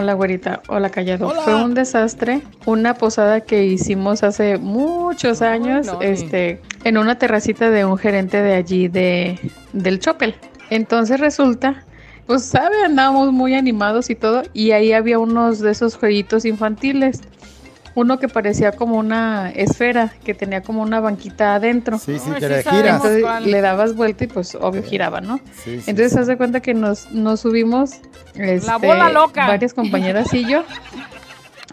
Hola, güerita. Hola, callado. Fue un desastre. Una posada que hicimos hace muchos años, este, en una terracita de un gerente de allí de, del Chopel. Entonces resulta, pues, sabe, andábamos muy animados y todo, y ahí había unos de esos jueguitos infantiles uno que parecía como una esfera, que tenía como una banquita adentro. Sí, sí, que le giras. Entonces le dabas vuelta y pues obvio giraba, ¿no? Sí, sí, Entonces haz de cuenta que nos, nos subimos este, La bola loca. varias compañeras y yo.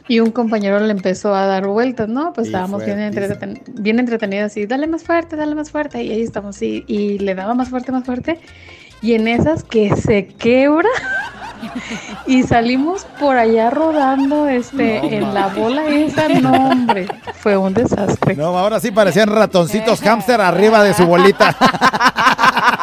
Y un compañero le empezó a dar vueltas, ¿no? Pues estábamos bien, entreten bien entretenidos y dale más fuerte, dale más fuerte. Y ahí estamos, y, y le daba más fuerte, más fuerte. Y en esas que se quebra y salimos por allá rodando este en la bola esa, no hombre, fue un desastre. No, ahora sí parecían ratoncitos hámster arriba de su bolita.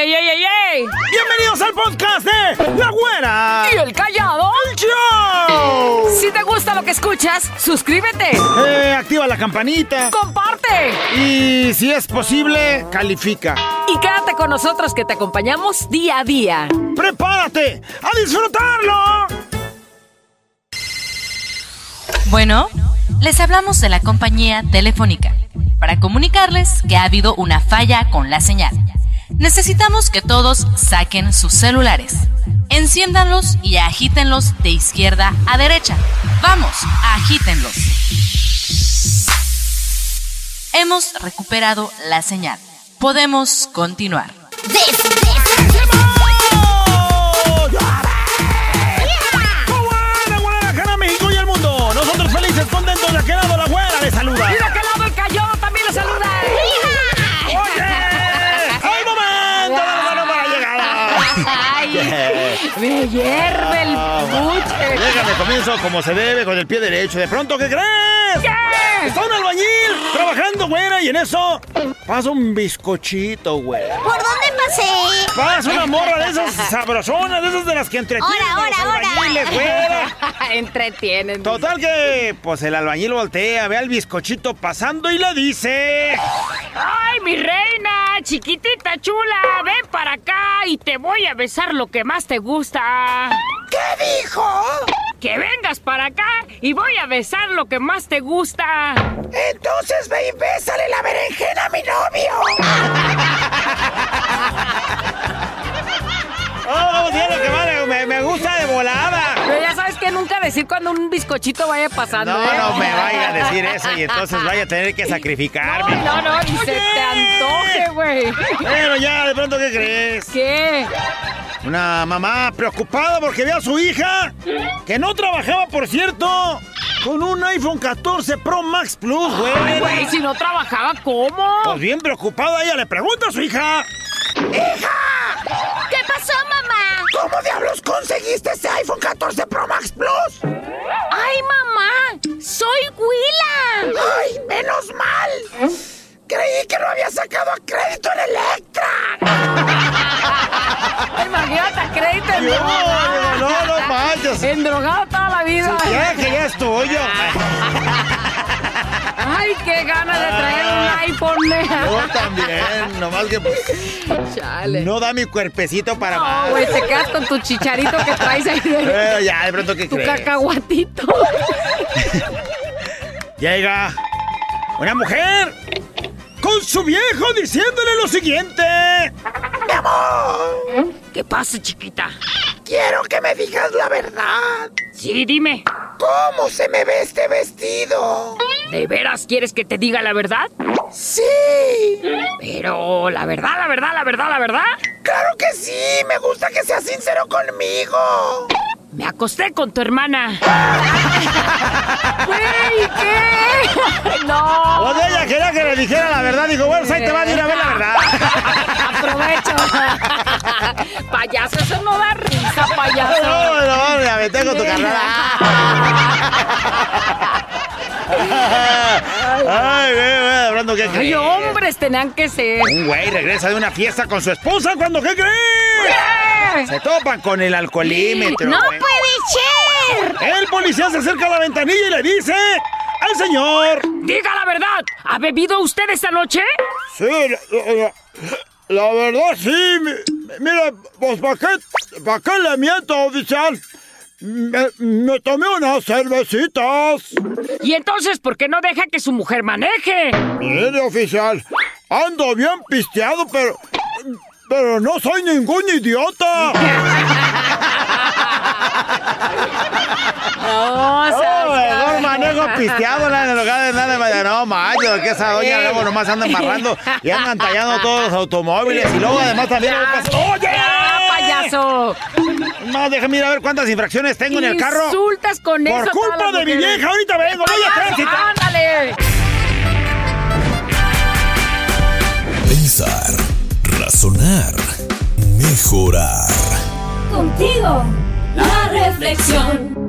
¡Ey, ey, ey, ey, ey! Bienvenidos al podcast de La Güera. ¿Y el callado? ¡El show! Si te gusta lo que escuchas, suscríbete. Eh, activa la campanita. ¡Comparte! Y si es posible, califica. Y quédate con nosotros que te acompañamos día a día. ¡Prepárate a disfrutarlo! Bueno, les hablamos de la compañía Telefónica para comunicarles que ha habido una falla con la señal. Necesitamos que todos saquen sus celulares, enciéndanlos y agítenlos de izquierda a derecha. Vamos, agítenlos. Hemos recuperado la señal. Podemos continuar. ¡Buena, buena, cara, México y el mundo! Nosotros felices, contentos de lado la güera le saluda. Hierve el buche! Déjame, comienzo como se debe, con el pie derecho. ¿De pronto qué crees? ¿Qué? Está un albañil trabajando, güera, y en eso pasa un bizcochito, güey. ¿Por dónde pasé? Pasa una morra de esas sabrosonas, de esas de las que entretienen Ahora, ahora, ahora. albañiles, güera. Entretienen. Total que, pues el albañil voltea, ve al bizcochito pasando y le dice... ¡Ay, mi reina! Chiquitita chula, ven para acá y te voy a besar lo que más te gusta. ¿Qué dijo? Que vengas para acá y voy a besar lo que más te gusta. Entonces ve y bésale la berenjena a mi novio. Oh, sí, lo que más me, me gusta de volada. Pero ya sabes que nunca decir cuando un bizcochito vaya pasando. No, ¿eh? no me vaya a decir eso y entonces vaya a tener que sacrificarme. No, no, ni se te antoje, güey. Bueno, ya, de pronto, ¿qué crees? ¿Qué? Una mamá preocupada porque ve a su hija, que no trabajaba, por cierto, con un iPhone 14 Pro Max Plus, güey. güey, si no trabajaba, ¿cómo? Pues bien preocupada, ella le pregunta a su hija. ¿Qué pasó, mamá? ¿Cómo diablos conseguiste ese iPhone 14 Pro Max Plus? ¡Ay, mamá! ¡Soy Willa! ¡Ay, menos mal! Creí que lo había sacado a crédito en Electra. Imagínate, a crédito en No, no, no manches. Endrogado toda la vida. Ya que ya es tuyo. Ay, qué ganas de traer un iPhone. Yo también, nomás que pues, Chale. no da mi cuerpecito para No, más. güey, te quedas con tu chicharito que traes ahí de Pero ya, de pronto, ¿qué tu crees? cacahuatito. Llega una mujer con su viejo diciéndole lo siguiente. Mi amor, ¿Qué pasa, chiquita? quiero que me digas la verdad. Sí, dime. ¿Cómo se me ve este vestido? ¿De veras quieres que te diga la verdad? Sí, Pero la verdad, la verdad, la verdad, la verdad. claro que sí. Me gusta que seas sincero conmigo. Me acosté con tu hermana. Güey, ¿qué? No. O ella quería que le dijera la verdad. Dijo, bueno, pues ahí te va a ir a ver la verdad. Aprovecho. payaso, eso no da risa, payaso. No, no, me aventé con tu carnal. Ay, güey, hablando Ay, hombres tenían que ser. Un güey regresa de una fiesta con su esposa cuando, ¿qué crees? Se topan con el alcoholímetro. ¡No güey. puede ser! El policía se acerca a la ventanilla y le dice al señor. Diga la verdad. ¿Ha bebido usted esta noche? Sí, la, la- la verdad sí, mi, Mire, pues ¿para qué, pa qué le miento, oficial? Me, me, tomé unas cervecitas. ¿Y entonces por qué no deja que su mujer maneje? Mire, oficial, ando bien pisteado, pero... Pero no soy ningún idiota. No, o sea, Oh, mejor manejo pisteado en lugar de nada de No, mayo, que esa doña luego nomás anda embarrando y andan tallando todos los automóviles y luego además también... ¡Oye! ¡Ya, payaso! No, déjame ir a ver cuántas infracciones tengo en el carro. Insultas con eso. Por culpa de mi vieja, ahorita vengo, voy a tránsito. ¡Ándale! Pensar, razonar, mejorar. Contigo, la reflexión.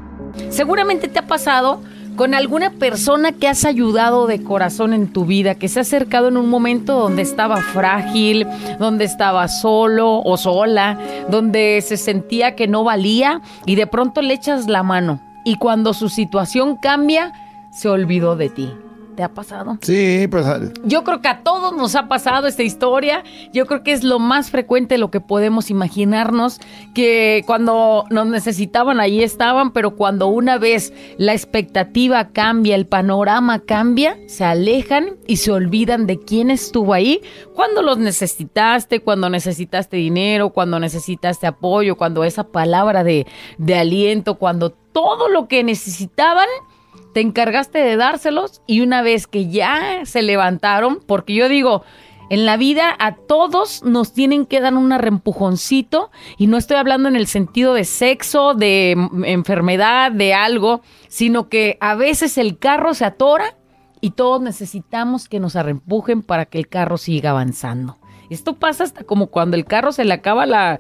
Seguramente te ha pasado con alguna persona que has ayudado de corazón en tu vida, que se ha acercado en un momento donde estaba frágil, donde estaba solo o sola, donde se sentía que no valía y de pronto le echas la mano y cuando su situación cambia, se olvidó de ti. ¿Te ha pasado? Sí, pues... Yo creo que a todos nos ha pasado esta historia. Yo creo que es lo más frecuente lo que podemos imaginarnos, que cuando nos necesitaban ahí estaban, pero cuando una vez la expectativa cambia, el panorama cambia, se alejan y se olvidan de quién estuvo ahí cuando los necesitaste, cuando necesitaste dinero, cuando necesitaste apoyo, cuando esa palabra de, de aliento, cuando todo lo que necesitaban te encargaste de dárselos y una vez que ya se levantaron, porque yo digo, en la vida a todos nos tienen que dar un rempujoncito y no estoy hablando en el sentido de sexo, de enfermedad, de algo, sino que a veces el carro se atora y todos necesitamos que nos arrempujen para que el carro siga avanzando. Esto pasa hasta como cuando el carro se le acaba la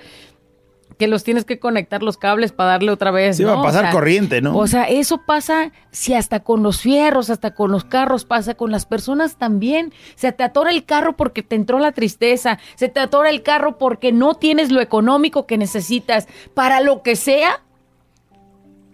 que los tienes que conectar los cables para darle otra vez. Sí, va a O pasar sea, corriente, ¿no? O sea, eso pasa si hasta con los fierros, hasta con los carros pasa, con las personas también. Se te atora el carro porque te entró la tristeza, se te atora el carro porque no tienes lo económico que necesitas para lo que sea.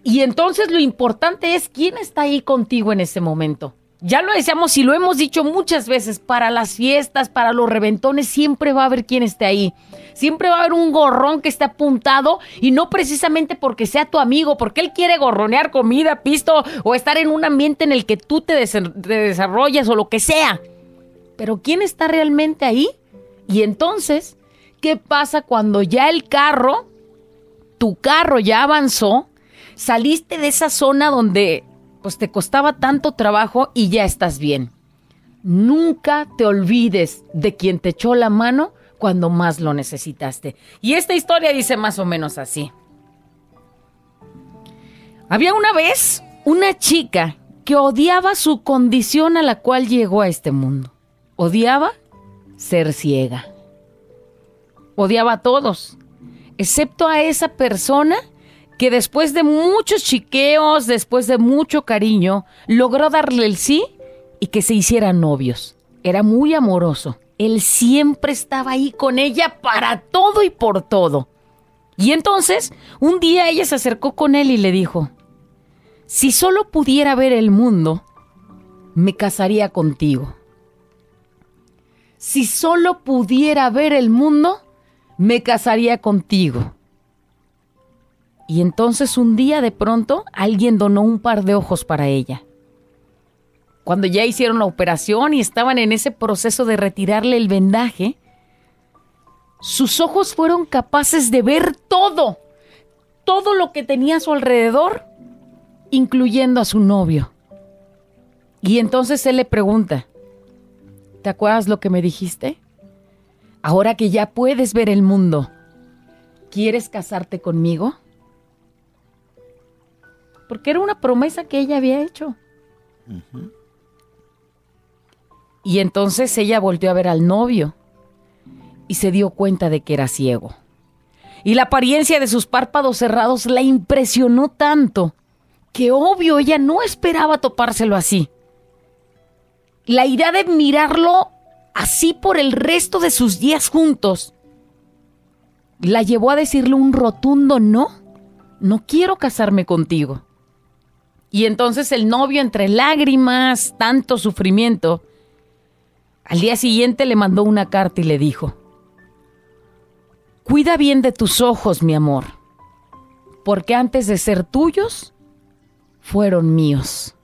Y entonces lo importante es quién está ahí contigo en ese momento. Ya lo decíamos y lo hemos dicho muchas veces, para las fiestas, para los reventones, siempre va a haber quien esté ahí. Siempre va a haber un gorrón que esté apuntado y no precisamente porque sea tu amigo, porque él quiere gorronear comida, pisto o estar en un ambiente en el que tú te, te desarrollas o lo que sea. Pero ¿quién está realmente ahí? Y entonces, ¿qué pasa cuando ya el carro, tu carro ya avanzó, saliste de esa zona donde pues te costaba tanto trabajo y ya estás bien? Nunca te olvides de quien te echó la mano cuando más lo necesitaste. Y esta historia dice más o menos así. Había una vez una chica que odiaba su condición a la cual llegó a este mundo. Odiaba ser ciega. Odiaba a todos, excepto a esa persona que después de muchos chiqueos, después de mucho cariño, logró darle el sí y que se hicieran novios. Era muy amoroso. Él siempre estaba ahí con ella para todo y por todo. Y entonces, un día ella se acercó con él y le dijo, si solo pudiera ver el mundo, me casaría contigo. Si solo pudiera ver el mundo, me casaría contigo. Y entonces un día de pronto alguien donó un par de ojos para ella. Cuando ya hicieron la operación y estaban en ese proceso de retirarle el vendaje, sus ojos fueron capaces de ver todo, todo lo que tenía a su alrededor, incluyendo a su novio. Y entonces él le pregunta, ¿te acuerdas lo que me dijiste? Ahora que ya puedes ver el mundo, ¿quieres casarte conmigo? Porque era una promesa que ella había hecho. Y entonces ella volvió a ver al novio y se dio cuenta de que era ciego. Y la apariencia de sus párpados cerrados la impresionó tanto que obvio ella no esperaba topárselo así. La idea de mirarlo así por el resto de sus días juntos la llevó a decirle un rotundo no, no quiero casarme contigo. Y entonces el novio, entre lágrimas, tanto sufrimiento, al día siguiente le mandó una carta y le dijo, Cuida bien de tus ojos, mi amor, porque antes de ser tuyos, fueron míos.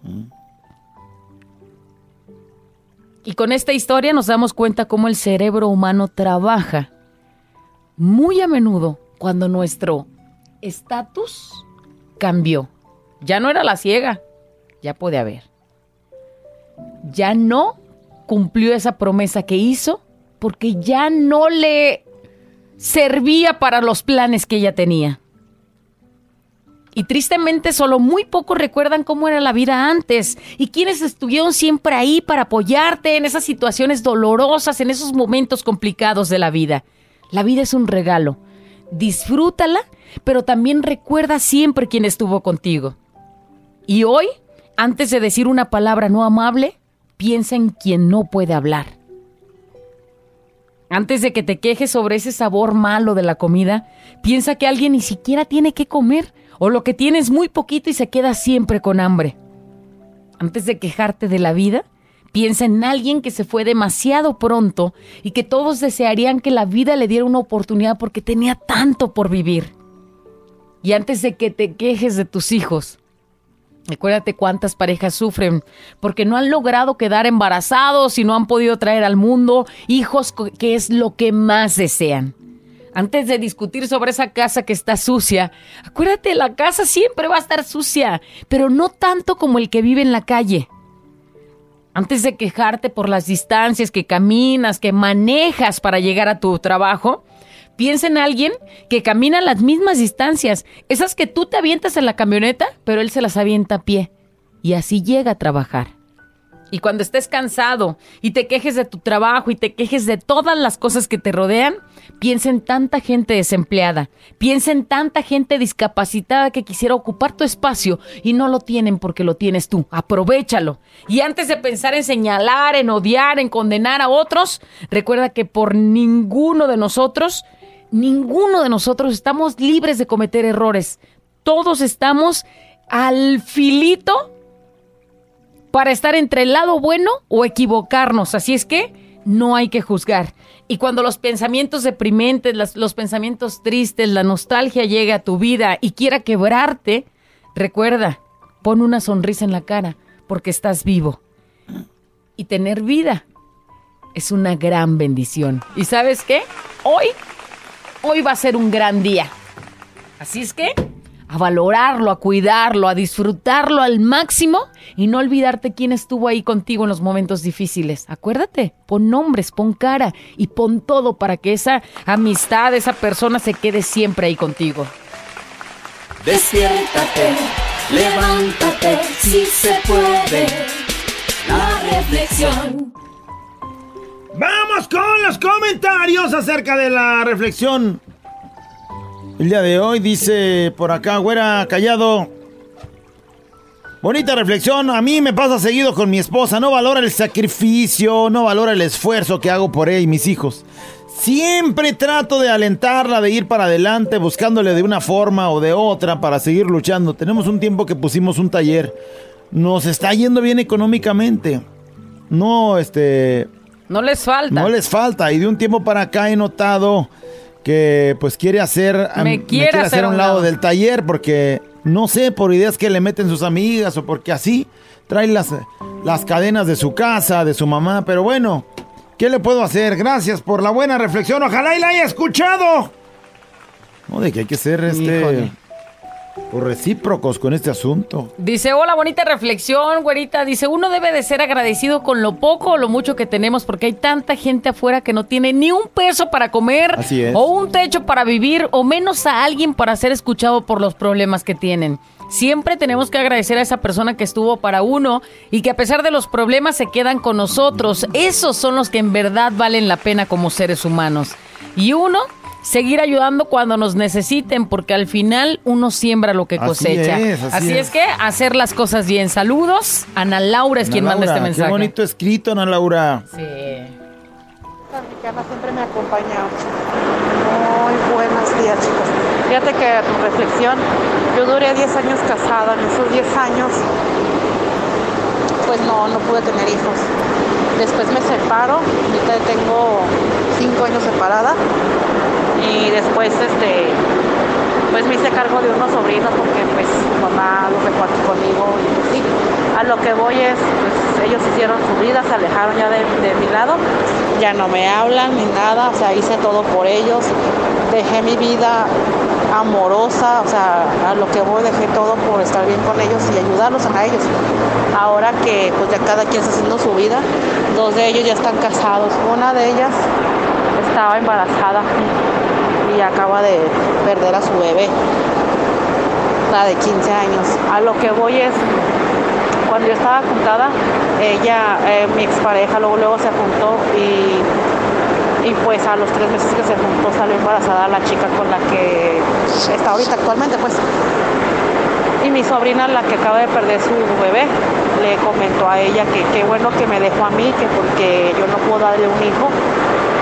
Y con esta historia nos damos cuenta cómo el cerebro humano trabaja muy a menudo cuando nuestro estatus cambió. Ya no era la ciega, ya puede haber. Ya no cumplió esa promesa que hizo porque ya no le servía para los planes que ella tenía. Y tristemente solo muy pocos recuerdan cómo era la vida antes y quienes estuvieron siempre ahí para apoyarte en esas situaciones dolorosas, en esos momentos complicados de la vida. La vida es un regalo. Disfrútala, pero también recuerda siempre quién estuvo contigo. Y hoy, antes de decir una palabra no amable, piensa en quien no puede hablar. Antes de que te quejes sobre ese sabor malo de la comida, piensa que alguien ni siquiera tiene que comer o lo que tiene es muy poquito y se queda siempre con hambre. Antes de quejarte de la vida, piensa en alguien que se fue demasiado pronto y que todos desearían que la vida le diera una oportunidad porque tenía tanto por vivir. Y antes de que te quejes de tus hijos, Recuérdate cuántas parejas sufren porque no han logrado quedar embarazados y no han podido traer al mundo hijos que es lo que más desean. Antes de discutir sobre esa casa que está sucia, acuérdate, la casa siempre va a estar sucia, pero no tanto como el que vive en la calle. Antes de quejarte por las distancias que caminas, que manejas para llegar a tu trabajo, Piensa en alguien que camina las mismas distancias, esas que tú te avientas en la camioneta, pero él se las avienta a pie. Y así llega a trabajar. Y cuando estés cansado y te quejes de tu trabajo y te quejes de todas las cosas que te rodean, piensa en tanta gente desempleada, piensa en tanta gente discapacitada que quisiera ocupar tu espacio y no lo tienen porque lo tienes tú. Aprovechalo. Y antes de pensar en señalar, en odiar, en condenar a otros, recuerda que por ninguno de nosotros ninguno de nosotros estamos libres de cometer errores. Todos estamos al filito para estar entre el lado bueno o equivocarnos. Así es que no hay que juzgar. Y cuando los pensamientos deprimentes, los pensamientos tristes, la nostalgia llegue a tu vida y quiera quebrarte, recuerda, pon una sonrisa en la cara porque estás vivo. Y tener vida es una gran bendición. ¿Y sabes qué? Hoy hoy va a ser un gran día. Así es que a valorarlo, a cuidarlo, a disfrutarlo al máximo y no olvidarte quién estuvo ahí contigo en los momentos difíciles. Acuérdate, pon nombres, pon cara y pon todo para que esa amistad, esa persona se quede siempre ahí contigo. Despiértate, levántate, si se puede. La reflexión. Vamos con los comentarios acerca de la reflexión. El día de hoy dice por acá, güera, callado. Bonita reflexión, a mí me pasa seguido con mi esposa, no valora el sacrificio, no valora el esfuerzo que hago por ella y mis hijos. Siempre trato de alentarla, de ir para adelante, buscándole de una forma o de otra para seguir luchando. Tenemos un tiempo que pusimos un taller. Nos está yendo bien económicamente. No, este, no les falta. No les falta. Y de un tiempo para acá he notado que pues quiere hacer, me quiere, hacer, a un lado, del taller porque no sé, por ideas que le meten sus amigas o porque así trae las, las cadenas de su casa, de su mamá. Pero bueno, ¿qué le puedo hacer? Gracias por la buena reflexión. Ojalá y la haya escuchado. No, de que hay que ser este o recíprocos con este asunto. Dice, hola, bonita reflexión, güerita. Dice, uno debe de ser agradecido con lo poco o lo mucho que tenemos porque hay tanta gente afuera que no tiene ni un peso para comer o un techo para vivir o menos a alguien para ser escuchado por los problemas que tienen. Siempre tenemos que agradecer a esa persona que estuvo para uno y que a pesar de los problemas se quedan con nosotros. Esos son los que en verdad valen la pena como seres humanos. Y uno seguir ayudando cuando nos necesiten, porque al final uno siembra lo que cosecha. Así, es, que hacer las cosas bien. Saludos. Ana Laura es quien manda este mensaje. Qué bonito escrito, Ana Laura. Sí. siempre me acompaña. Muy buenos días, chicos. Fíjate que tu reflexión, yo duré 10 años casada. En esos 10 años, pues no, no pude tener hijos. Después me separo, ahorita tengo cinco años separada. Y después, este, pues me hice cargo de unos sobrinos porque pues mamá los aquí conmigo y pues. A lo que voy es, pues ellos hicieron su vida, se alejaron ya de, de mi lado, ya no me hablan ni nada, o sea, hice todo por ellos, dejé mi vida amorosa, o sea, a lo que voy dejé todo por estar bien con ellos y ayudarlos a ellos. Ahora que pues ya cada quien está haciendo su vida, dos de ellos ya están casados, una de ellas estaba embarazada y acaba de perder a su bebé, la de 15 años. A lo que voy es, cuando yo estaba juntada, ella, eh, mi expareja, luego, luego se juntó y, y pues a los tres meses que se juntó salió embarazada la chica con la que está ahorita actualmente, pues. Y mi sobrina, la que acaba de perder su bebé, le comentó a ella que qué bueno que me dejó a mí, que porque yo no puedo darle un hijo,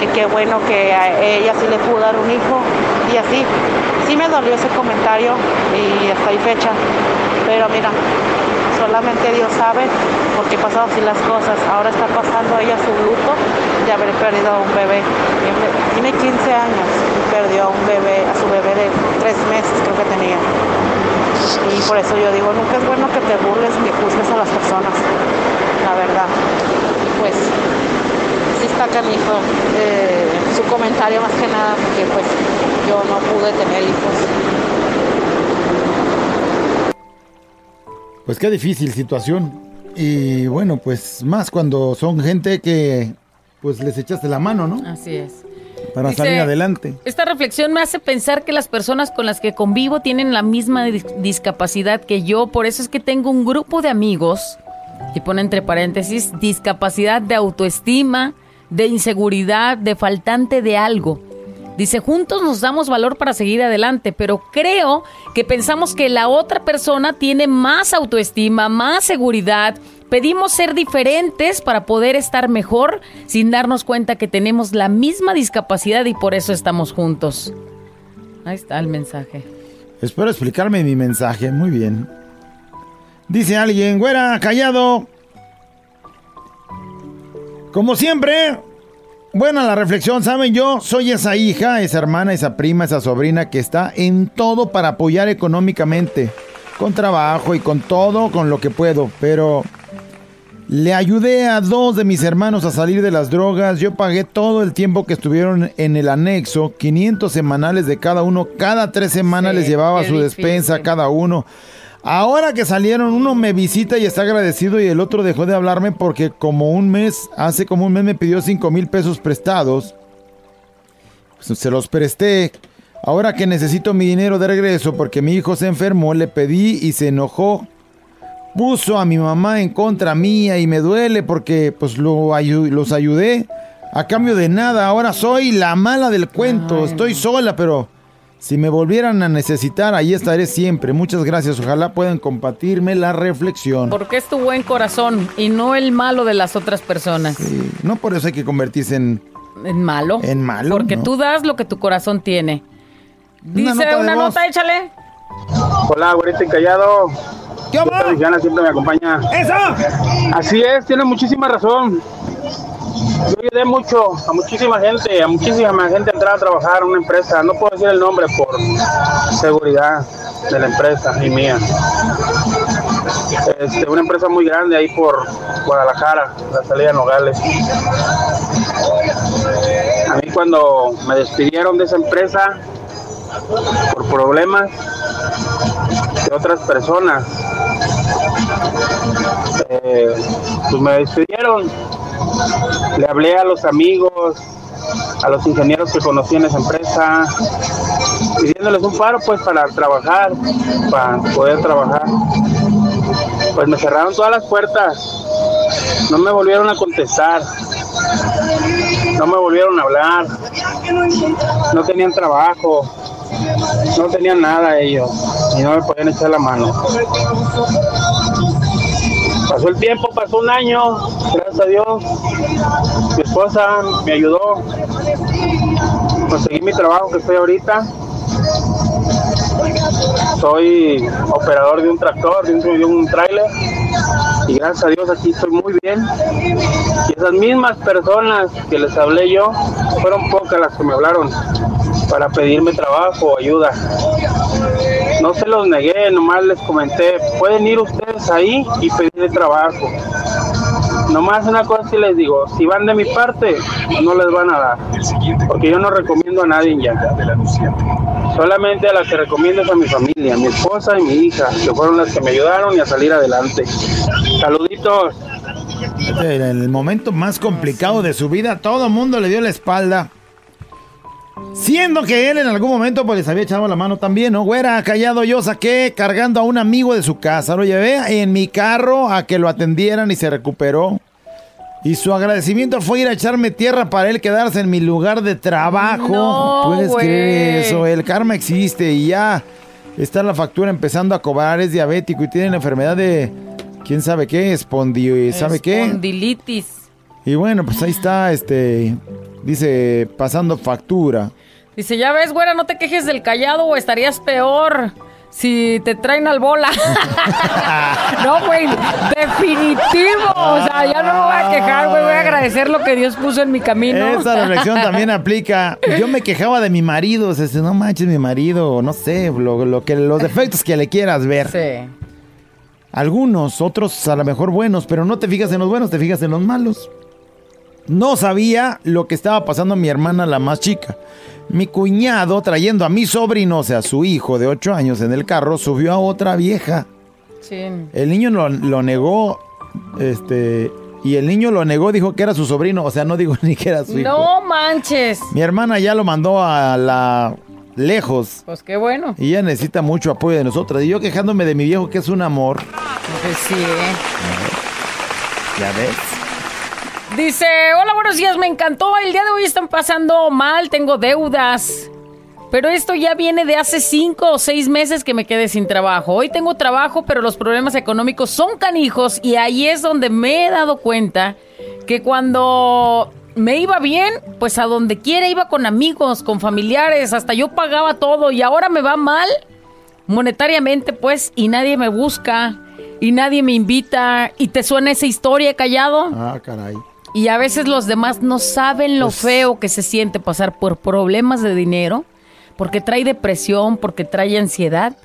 que qué bueno que a ella sí le pudo dar un hijo y así. Sí me dolió ese comentario y hasta ahí fecha, pero mira, solamente Dios sabe por qué pasaron así las cosas. Ahora está pasando ella su luto de haber perdido a un bebé. Tiene 15 años y perdió a un bebé, a su bebé de tres meses creo que tenía. Y por eso yo digo, nunca es bueno que te burles ni juzgues a las personas, la verdad. Pues está canijo eh, su comentario más que nada, porque pues yo no pude tener hijos. Pues qué difícil situación. Y bueno, pues más cuando son gente que pues les echaste la mano, ¿no? Así es. Para Dice, salir adelante. Esta reflexión me hace pensar que las personas con las que convivo tienen la misma dis- discapacidad que yo, por eso es que tengo un grupo de amigos, y pone entre paréntesis, discapacidad de autoestima, de inseguridad, de faltante de algo. Dice, juntos nos damos valor para seguir adelante, pero creo que pensamos que la otra persona tiene más autoestima, más seguridad. Pedimos ser diferentes para poder estar mejor sin darnos cuenta que tenemos la misma discapacidad y por eso estamos juntos. Ahí está el mensaje. Espero explicarme mi mensaje. Muy bien. Dice alguien, güera, callado. Como siempre, buena la reflexión, ¿saben? Yo soy esa hija, esa hermana, esa prima, esa sobrina que está en todo para apoyar económicamente. Con trabajo y con todo, con lo que puedo. Pero le ayudé a dos de mis hermanos a salir de las drogas. Yo pagué todo el tiempo que estuvieron en el anexo, 500 semanales de cada uno. Cada tres semanas Sí, les llevaba su despensa a cada uno. Ahora que salieron, uno me visita y está agradecido y el otro dejó de hablarme porque como un mes, hace como un mes me pidió 5 mil pesos prestados. Pues se los presté. Ahora que necesito mi dinero de regreso porque mi hijo se enfermó, le pedí y se enojó. Puso a mi mamá en contra mía y me duele porque pues lo ayu- los ayudé. A cambio de nada, ahora soy la mala del cuento. Estoy sola, pero si me volvieran a necesitar, ahí estaré siempre. Muchas gracias. Ojalá puedan compartirme la reflexión. Porque es tu buen corazón y no el malo de las otras personas. Sí, no por eso hay que convertirse en... En malo. En malo, Porque no. tú das lo que tu corazón tiene. Dice nota una nota, échale. Hola, güerita y callado. ¿Qué onda? Luciana siempre me acompaña. ¡Eso! Así es, tiene muchísima razón. Yo ayudé mucho a muchísima gente, a muchísima gente a entrar a trabajar en una empresa. No puedo decir el nombre por seguridad de la empresa y mía. Este, una empresa muy grande ahí por Guadalajara, la salida de Nogales. A mí cuando me despidieron de esa empresa por problemas de otras personas, eh, pues me despidieron. Le hablé a los amigos, a los ingenieros que conocí en esa empresa, pidiéndoles un paro pues para trabajar, para poder trabajar. Pues me cerraron todas las puertas, no me volvieron a contestar, no me volvieron a hablar, no tenían trabajo, no tenían nada ellos y no me podían echar la mano. Pasó el tiempo, pasó un año, gracias a Dios. Mi esposa me ayudó. Conseguí mi trabajo que estoy ahorita. Soy operador de un tractor, de un, de un tráiler. Y gracias a Dios aquí estoy muy bien. Y esas mismas personas que les hablé yo, fueron pocas las que me hablaron para pedirme trabajo o ayuda. No se los negué, nomás les comenté, pueden ir ustedes ahí y pedirle trabajo. Nomás una cosa sí les digo, si van de mi parte, no les van a dar. Porque yo no recomiendo a nadie ya. Solamente a las que recomiendo es a mi familia, mi esposa y mi hija, que fueron las que me ayudaron y a salir adelante. Saluditos. En el momento más complicado de su vida, todo el mundo le dio la espalda. Siendo que él en algún momento pues les había echado la mano también, ¿no? Güera, callado yo saqué cargando a un amigo de su casa. Lo llevé en mi carro a que lo atendieran y se recuperó. Y su agradecimiento fue ir a echarme tierra para él quedarse en mi lugar de trabajo. No, Puedes güey. creer eso, el karma existe y ya está la factura empezando a cobrar, es diabético y tiene la enfermedad de quién sabe qué, espondi, ¿sabe qué? Espondilitis. Y bueno, pues ahí está, este, dice, pasando factura. Dice, ya ves, güera, no te quejes del callado o estarías peor si te traen al bola. no, güey, definitivo. O sea, ya no me voy a quejar, güey. Voy a agradecer lo que Dios puso en mi camino. Esa reflexión también aplica. Yo me quejaba de mi marido, o sea, no manches mi marido, no sé, lo, lo que, los defectos que le quieras ver. Sí. Algunos, otros a lo mejor buenos, pero no te fijas en los buenos, te fijas en los malos. No sabía lo que estaba pasando a mi hermana, la más chica. Mi cuñado, trayendo a mi sobrino, o sea, su hijo de 8 años en el carro, subió a otra vieja. Sí. El niño lo, lo negó, este, y el niño lo negó, dijo que era su sobrino, o sea, no digo ni que era su hijo. No manches. Mi hermana ya lo mandó a la lejos Pues qué bueno. y ella necesita mucho apoyo de nosotras. Y yo quejándome de mi viejo que es un amor. Pues sí, ¿eh? Ya ves. Dice, hola, buenos días, me encantó. El día de hoy están pasando mal, tengo deudas. Pero esto ya viene de hace cinco o seis meses que me quedé sin trabajo. Hoy tengo trabajo, pero los problemas económicos son canijos y ahí es donde me he dado cuenta que cuando me iba bien, pues a donde quiera iba con amigos, con familiares, hasta yo pagaba todo y ahora me va mal monetariamente, pues, y nadie me busca y nadie me invita y te suena esa historia callado. Ah, caray. Y a veces los demás no saben lo feo que se siente pasar por problemas de dinero, porque trae depresión, porque trae ansiedad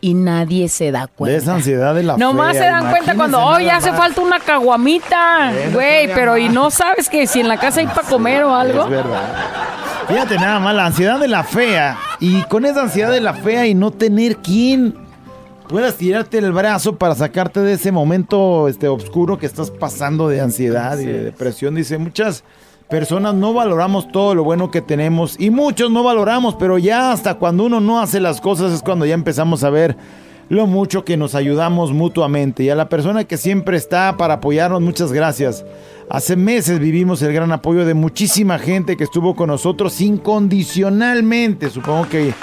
y nadie se da De cuenta. esa ansiedad de la Nomás fea, se dan cuenta cuando, nada hace falta una caguamita, güey, pero y no sabes que si en la casa hay para comer o algo. Es verdad. Fíjate nada más, la ansiedad de la fea. Y con esa ansiedad de la fea y no tener quien puedas tirarte el brazo para sacarte de ese momento este oscuro que estás pasando de ansiedad y de depresión. Dice, muchas personas no valoramos todo lo bueno que tenemos y muchos no valoramos, pero ya hasta cuando uno no hace las cosas es cuando ya empezamos a ver lo mucho que nos ayudamos mutuamente. Y a la persona que siempre está para apoyarnos, muchas gracias. Hace meses vivimos el gran apoyo de muchísima gente que estuvo con nosotros incondicionalmente. Supongo que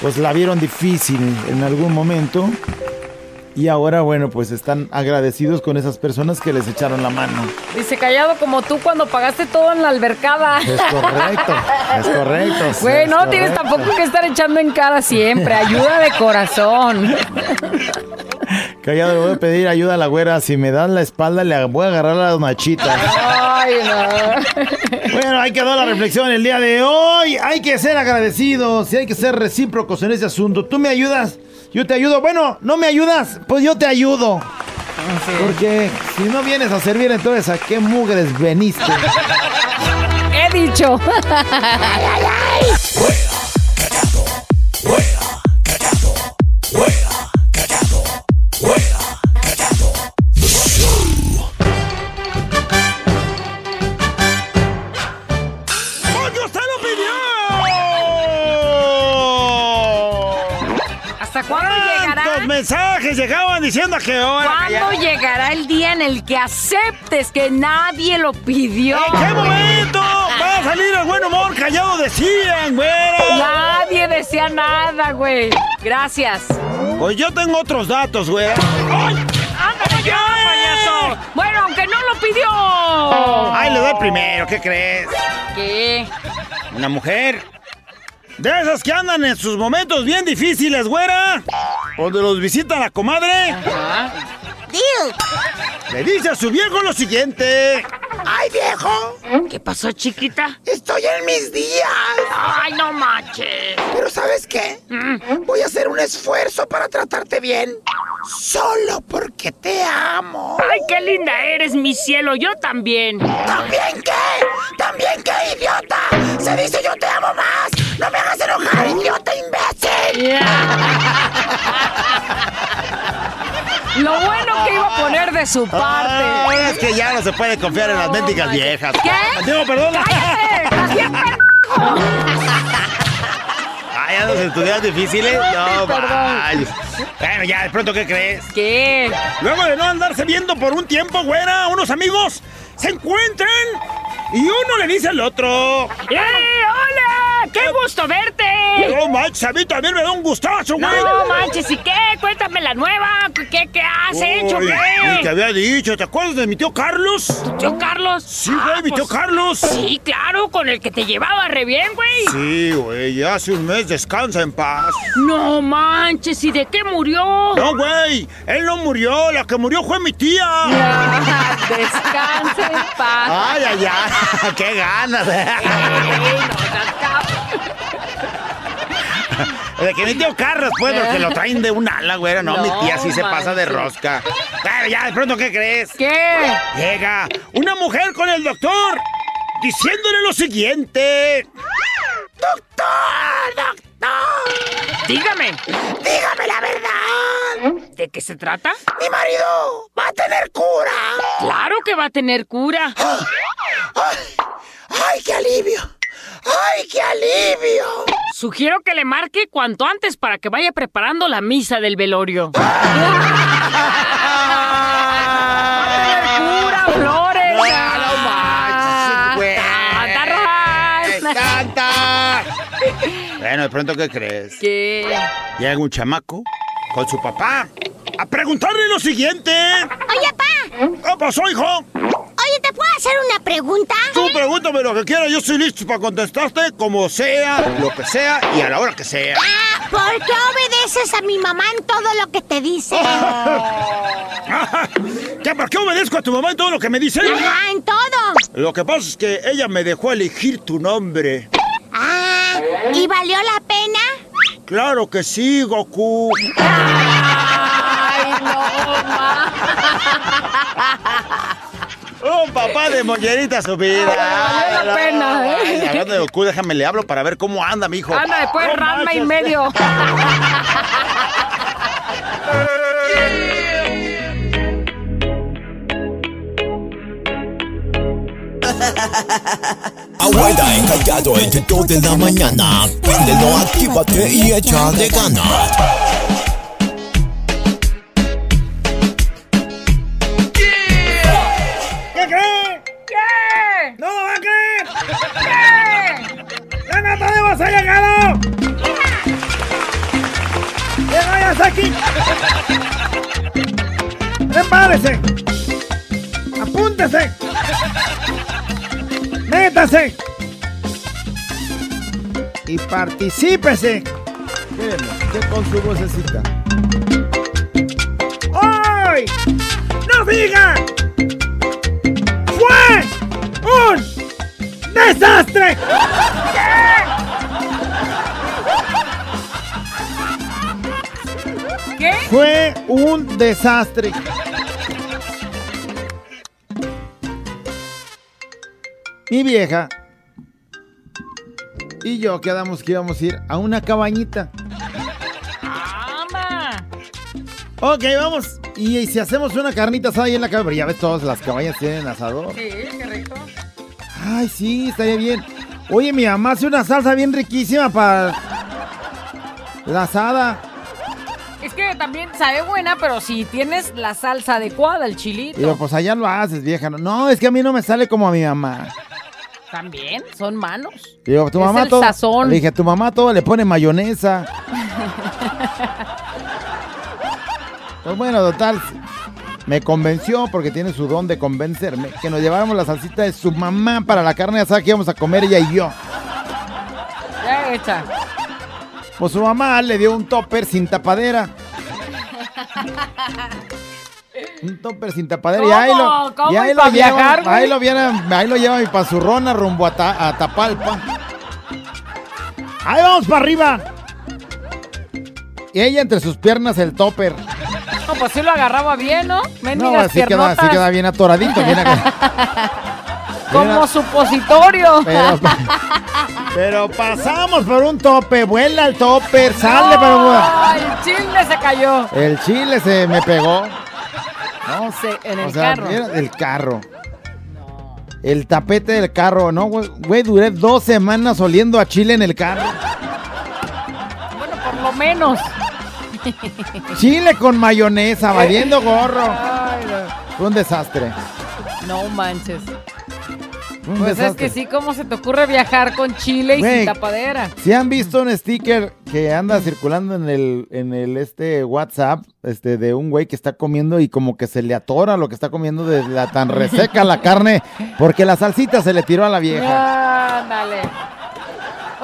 pues la vieron difícil en algún momento. Y ahora, bueno, pues están agradecidos con esas personas que les echaron la mano. Dice, callado como tú cuando pagaste todo en la albercada. Es correcto, es correcto. Güey, no tienes tampoco que estar echando en cara siempre. Ayuda de corazón. Callado, le voy a pedir ayuda a la güera. Si me dan la espalda, le voy a agarrar las machitas. Ay, no. Bueno, ahí quedó la reflexión el día de hoy. Hay que ser agradecidos y hay que ser recíprocos en ese asunto. ¿Tú me ayudas? Yo te ayudo. Bueno, ¿no me ayudas? Pues yo te ayudo. Porque si no vienes a servir, entonces ¿a qué mugres veniste? He dicho. mensajes llegaban diciendo que hora? ¿Cuándo llegará el día en el que aceptes que nadie lo pidió? ¿En qué momento va a salir el buen humor callado? Decían, güera. Nadie decía nada, güey. Gracias. Pues yo tengo otros datos, güera. ¡Ándale ya, payaso! Bueno, aunque no lo pidió. Ay, le doy primero, ¿qué crees? ¿Qué? Una mujer. De esas que andan en sus momentos bien difíciles, güera. Donde los visita la comadre. Le dice a su viejo lo siguiente. ¡Ay, viejo! ¿Qué pasó, chiquita? Estoy en mis días. Ay, no manches. Pero ¿sabes qué? Mm. Voy a hacer un esfuerzo para tratarte bien. Solo porque te amo. Ay, qué linda eres, mi cielo. Yo también. ¿También qué? ¿También qué, idiota? Se dice yo te amo más. No me hagas enojar, idiota imbécil. Lo bueno que iba a poner de su parte. Ah, es que ya no se puede confiar en las mendigas viejas. ¿Qué? Digo, perdón. ¡Cállate! ¡Estás bien Ay, ya los estudios difíciles. No, Perdón. Bueno, ya, de pronto, ¿qué crees? ¿Qué? Luego de no andarse viendo por un tiempo, güera, unos amigos se encuentran y uno le dice al otro. ¡Eh, hola! ¡Qué gusto verte! No manches, a mí también me da un gustazo, güey. No manches, ¿y qué? Cuéntame la nueva. ¿Qué, qué has hecho, Uy, y te qué? había dicho, ¿te acuerdas de mi tío Carlos? ¿Tío Carlos? Sí, güey, mi tío Carlos. Sí, claro, con el que te llevaba re bien, güey. Sí, güey, ya hace un mes descansa en paz. No manches, ¿y de qué murió? No, güey, él no murió, la que murió fue mi tía. Descanse en paz. Ay, ay, ay, qué ganas. De que mi tío Carlos, pues, porque lo traen de un ala, güera. No, No, mi tía sí se pasa de rosca. Pero ya, de pronto, ¿qué crees? ¿Qué? Llega una mujer con el doctor diciéndole lo siguiente. ¡Doctor! ¡Doctor! Dígame, Dígame la verdad. ¿de qué se trata? Mi marido va a tener cura. Claro que va a tener cura. ¡Ay! ¡Ay, qué alivio! ¡Ay, qué alivio! Sugiero que le marque cuanto antes para que vaya preparando la misa del velorio. ¡Cura, flores! Bueno, de pronto, ¿qué crees? ¿Qué? Llega un chamaco con su papá a preguntarle lo siguiente. ¡Oye, pa! ¿Qué pasó, hijo? ¿Te puedo hacer una pregunta? Tú pregúntame lo que quieras, yo estoy listo para contestarte como sea, lo que sea y a la hora que sea. Ah, ¿por qué obedeces a mi mamá en todo lo que te dice? ¿Qué, ¿Por qué obedezco a tu mamá en todo lo que me dice? Ajá, en todo. Lo que pasa es que ella me dejó elegir tu nombre. Ah, ¿y valió la pena? Claro que sí, Goku. Ay, no, ma. Un papá de mollerita su vida. valió la pena, ¿eh? Ay, hablando de Goku, déjame le hablo para ver cómo anda, mi hijo. Anda, después No rama y medio. Abuela encallado entre dos de la mañana. Préndelo, actívate y echa de ganas. ¿Qué? ¡La nata de más ha llegado! ¡Llega ya hasta aquí! ¡Prepárese! ¡Apúntese! ¡Métase! Y particípese. Espérenme, ¿qué con su vocecita? ¡Hoy! ¡No diga! ¡Fue un desastre! ¿Qué? Fue un desastre. Mi vieja y yo quedamos que íbamos a ir a una cabañita. ¡Ama! Ok, vamos. Y, si hacemos una carnita asada ahí en la cabaña, pero ya ves, todas las cabañas tienen asador. Sí, qué rico. Ay, sí, estaría bien. Oye, mi mamá hace una salsa bien riquísima para la asada. También sabe buena, pero si tienes la salsa adecuada, el chilito. Digo, pues allá lo haces, vieja. No, No, es que a mí no me sale como a mi mamá. También, son manos. Digo, tu Es mamá el todo. sazón. Le dije, tu mamá todo le pone mayonesa. Pues bueno, total. Me convenció porque tiene su don de convencerme que nos lleváramos la salsita de su mamá para la carne asada que íbamos a comer ella y yo. Ya hecha. Pues su mamá le dio un topper sin tapadera. Un topper sin tapadera. Y ahí lo, ¿Cómo? ¿Cómo? y ahí ¿Y lo lleva, viajar, güey? ahí lo viene- ahí lo lleva mi pazurrona rumbo a, Ta- a Tapalpa. Ahí vamos para arriba. Y ella entre sus piernas el topper. No, pues sí lo agarraba bien, ¿no? No, Mendigas así queda, así queda bien atoradito. bien acá. Como supositorio. Pero, pero pasamos por un tope, vuela el topper, sale, pero ¡Ay, el chile se cayó! el chile se me pegó. No sé, en el o sea, carro. el carro. El tapete del carro, ¿no? Güey, Güey, duré dos semanas oliendo a chile en el carro. Bueno, por lo menos. Chile con mayonesa, valiendo gorro. Ay, no. Fue un desastre. No manches. Un Pues es que sí, ¿cómo se te ocurre viajar con chile y sin tapadera? Si han visto un sticker que anda circulando en el, en el este WhatsApp, este, de un güey que está comiendo y como que se le atora lo que está comiendo de la tan reseca la carne, porque la salsita se le tiró a la vieja. Ándale.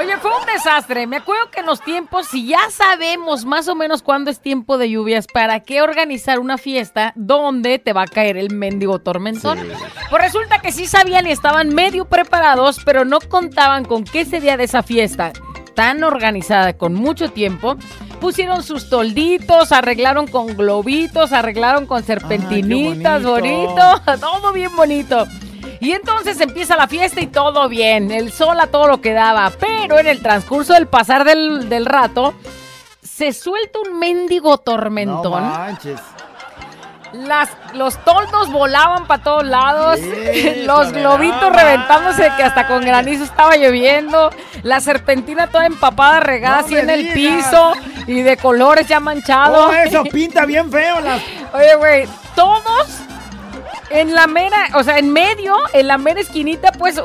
Oye, fue un desastre. Me acuerdo que en los tiempos, si ya sabemos más o menos cuándo es tiempo de lluvias, ¿para qué organizar una fiesta donde te va a caer el mendigo tormentón? Pues resulta que sí sabían y estaban medio preparados, pero no contaban con que ese día de esa fiesta tan organizada con mucho tiempo, pusieron sus tolditos, arreglaron con globitos, arreglaron con serpentinitas, bonito. bonito, todo bien bonito. Y entonces empieza la fiesta y todo bien, el sol a todo lo que daba, pero en el transcurso del pasar del, del rato, se suelta un mendigo tormentón. No manches. Las, los toldos volaban para todos lados, Sí, los globitos reventándose que hasta con granizo estaba lloviendo, la serpentina toda empapada, regada No así en el piso y de colores ya manchados. Oh, eso pinta bien feo. Las... Oye, güey, todos en la mera, o sea, en medio, en la mera esquinita, pues,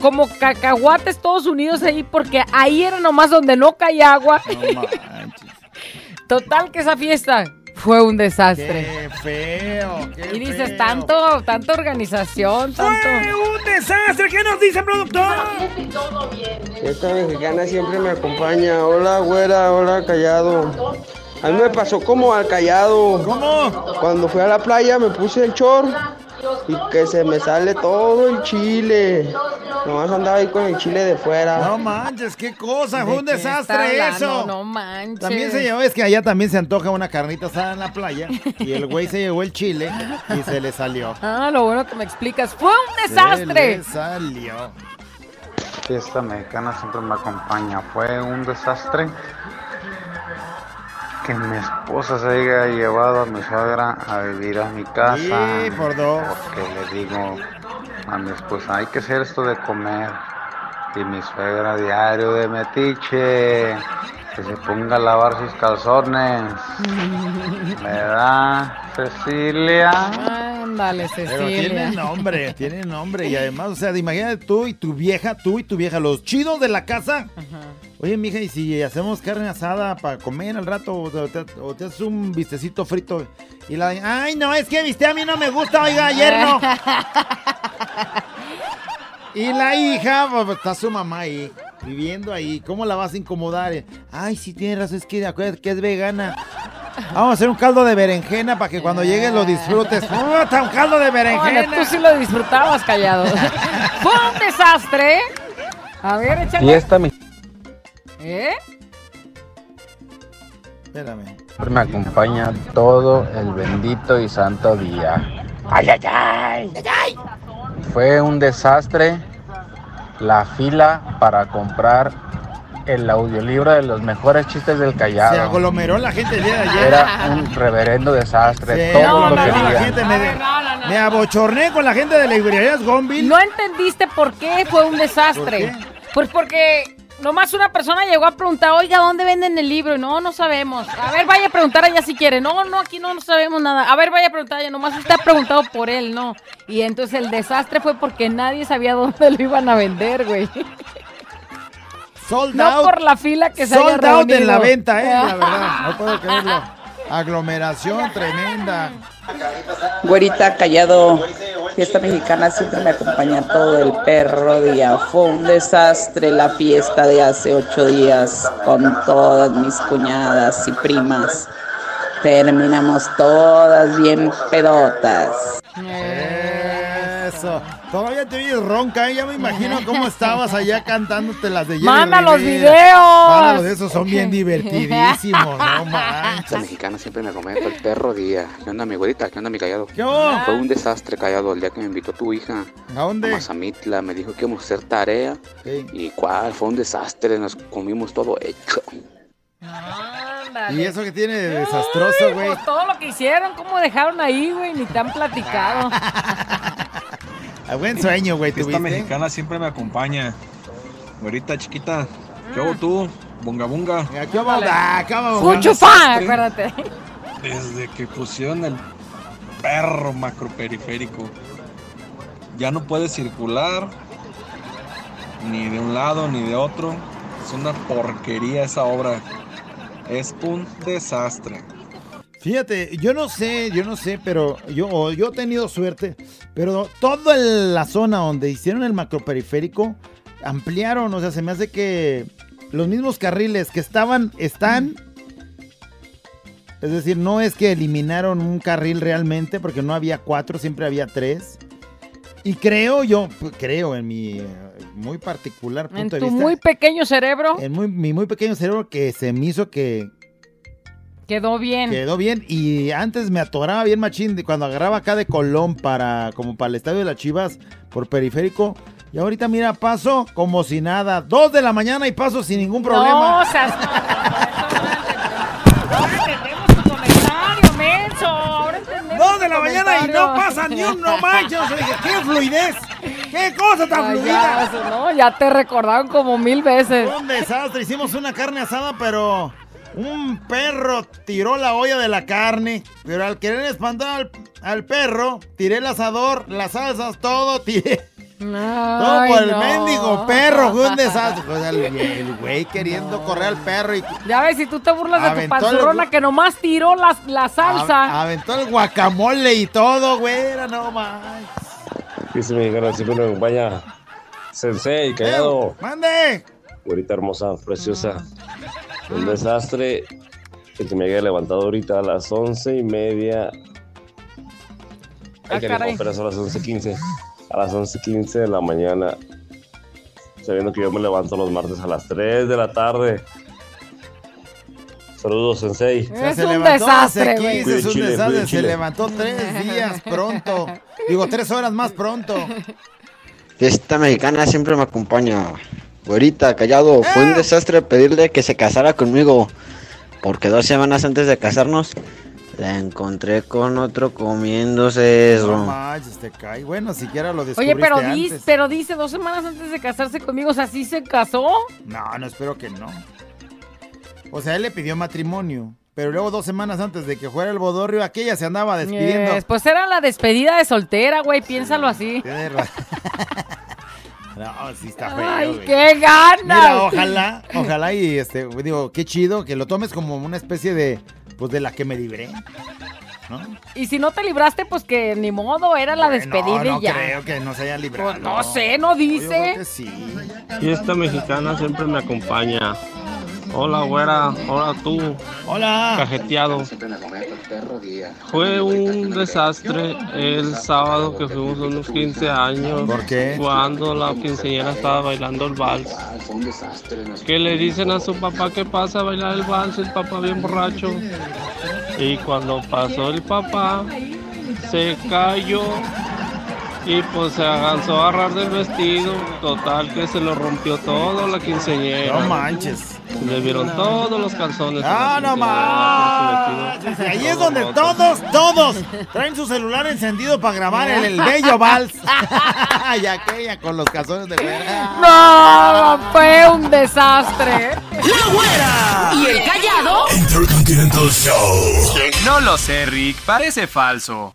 como cacahuates todos unidos ahí, porque ahí era nomás donde no caía agua. Total que esa fiesta fue un desastre. Qué feo. qué Y dices, feo. tanto, tanta organización, tanto. un desastre! ¿Qué nos dice, productor? Esta mexicana siempre me acompaña. Hola, güera, hola, callado. A mí me pasó como al callado. ¿Cómo? Cuando fui a la playa me puse el chor y que se me sale todo el chile. Nomás andaba ahí con el chile de fuera. No manches, qué cosa, fue ¿De un desastre eso. No manches. También se llevó, es que allá también se antoja una carnita asada en la playa y el güey se llevó el chile y se le salió. Ah, lo bueno que me explicas. Fue un Se desastre. le salió. Fiesta mexicana siempre me acompaña. Fue un desastre que mi esposa se haya llevado a mi suegra a vivir a mi casa. Sí, por dos. Porque le digo a mi esposa, hay que hacer esto de comer. Y mi suegra diario de metiche, que se ponga a lavar sus calzones. ¿Verdad, Cecilia? Ándale, Pero Cecilia. tiene nombre, tiene nombre. Y además, o sea, imagínate tú y tu vieja, tú y tu vieja, los chidos de la casa. Oye, mija, y si hacemos carne asada para comer al rato, o te, o te haces un vistecito frito, y la ay, no, es que viste a mí no me gusta, oiga, ayer no. y la hija, pues, está su mamá ahí, viviendo ahí, ¿cómo la vas a incomodar? Ay, sí, tienes razón, es que acuérdate que es vegana. Vamos a hacer un caldo de berenjena para que cuando llegues lo disfrutes. ¡Puta, un caldo de berenjena! Bueno, tú sí lo disfrutabas callado. Fue un desastre. A ver, échale. Fiesta me ¿Eh? Espérame. Me acompaña todo el bendito y santo día. ¡Ay, ay, ay! ¡Ay, ay! Fue un desastre la fila para comprar el audiolibro de los mejores chistes del Se Callado. aglomeró la gente el día de ayer. Era un reverendo desastre. Se todo lo la gente. Me, me abochorné con la gente de librerías Gonville. No entendiste por qué fue un desastre. Pues porque nomás una persona llegó a preguntar, oiga, ¿dónde venden el libro? No, no sabemos. A ver, vaya a preguntar allá si quiere. No, no, aquí no, no sabemos nada. A ver, vaya a preguntar allá. Nomás usted ha preguntado por él, ¿no? Y entonces el desastre fue porque nadie sabía dónde lo iban a vender, güey. Sold No out. por la fila que se haya Sold out en la venta, eh, la verdad. No puedo creerlo. Aglomeración tremenda. Güerita callado, fiesta mexicana siempre me acompaña todo el perro día. Fue un desastre la fiesta de hace ocho días con todas mis cuñadas y primas. terminamos todas bien pedotas. Eso. Todavía te oyes ronca, ¿eh? ya me imagino cómo estabas allá cantándote las de Jenny ¡Manda los videos! Mándalos, esos son bien divertidísimos, no manches. La mexicana siempre me comenta el perro día. ¿Qué onda, mi güerita? ¿Qué onda, mi callado? ¿Qué? Fue un desastre callado el día que me invitó tu hija. ¿A dónde? A Mazamitla. Me dijo que íbamos a hacer tarea. ¿Y cuál? Fue un desastre. Nos comimos todo hecho. Y eso que tiene de desastroso, güey. Pues todo lo que hicieron, ¿cómo dejaron ahí, güey? Ni te han platicado. A buen sueño, güey, Esta mexicana siempre me acompaña. Güerita chiquita, ¿qué hago tú? Bunga bunga. ¿Qué hago? ¿qué hago? Fan, acuérdate. Desde que pusieron el perro macroperiférico, ya no puede circular ni de un lado ni de otro. Es una porquería esa obra. Es un desastre. Fíjate, yo no sé, yo no sé, pero yo, yo he tenido suerte, pero toda la zona donde hicieron el macroperiférico ampliaron, o sea, se me hace que los mismos carriles que estaban, están, es decir, no es que eliminaron un carril realmente, porque no había cuatro, siempre había tres. Y creo yo, pues, creo en mi muy particular En punto de tu vista, muy pequeño cerebro en muy- mi muy pequeño cerebro, que se me hizo que, quedó bien. Quedó bien y antes me atoraba bien machín cuando agarraba acá de Colón para como para el estadio de las Chivas por periférico y ahorita mira paso como si nada, dos de la mañana y paso sin ningún problema. No, o sea, ahora entendemos tu comentario, menso. Ahora entendemos Dos de la mañana y no pasa ni un no manches, o sea, dije, qué fluidez, qué cosa tan Ay, fluida. ya, no, ya te recordaron como mil veces. Fue un desastre, hicimos una carne asada, pero un perro tiró la olla de la carne, pero al querer espantar al, al perro, tiré el asador, las salsas, todo, tiré. Todo Ay, por el no. mendigo perro, fue un desastre. El, el güey queriendo correr al perro y Ya ves, si tú te burlas de tu Aventó el- panzurrona que nomás tiró la, la salsa. a- aventó el guacamole y todo, güey, era no más. Dice mexicana, siempre me acompaña. Sensei, callado. ¡Mande! Güerita hermosa, preciosa. Un desastre el que me haya levantado ahorita a las once y media. Ah, Ay, que caray. apenas son las once quince. A las once quince de la mañana. Sabiendo que yo me levanto los martes a las 3 de la tarde. Saludos, Sensei. Es se un levantó desastre, güey. 15, es un Chile, desastre, se levantó tres días pronto. Digo, tres horas más pronto. Esta mexicana siempre me acompaña. Güerita, callado, fue un desastre pedirle que se casara conmigo. Porque dos semanas antes de casarnos, la encontré con otro comiéndose No eso. manches, te cae. Bueno, siquiera lo descubriste Oye, pero, antes. pero dice dos semanas antes de casarse conmigo, o sea, ¿sí se casó? No, no, espero que no. O sea, él le pidió matrimonio. Pero luego dos semanas antes de que fuera el bodorrio, aquella se andaba despidiendo. Yes, pues era la despedida de soltera, güey, piénsalo así. No, sí está feo. Ay, güey. qué ganas. Mira, ojalá, ojalá y este, digo, qué chido que lo tomes como una especie de, pues de la que me libré. ¿No? Y si no te libraste, pues que ni modo, era la despedida no, no y ya. creo que no se haya librado. Pues no sé, no Yo creo dice. que sí. Y esta mexicana siempre me acompaña. Hola, güera. Hola, tú. Hola. Cajeteado. Fue un desastre el sábado que fuimos a unos 15 años. ¿Por qué? Cuando la quinceañera estaba bailando el vals. Que le dicen a su papá que pasa a bailar el vals, el papá bien borracho. Y cuando pasó el papá, se cayó y pues se alcanzó a agarrar del vestido. Total que se lo rompió todo la quinceañera. No manches. Le vieron todos los calzones. Ah, no más. Ahí es donde todos, todos traen su celular encendido para grabar el, el bello vals. y aquella con los calzones de fuera. No, fue un desastre. ¡La güera! ¿Y el callado? Intercontinental Show. No lo sé, Rick, parece falso.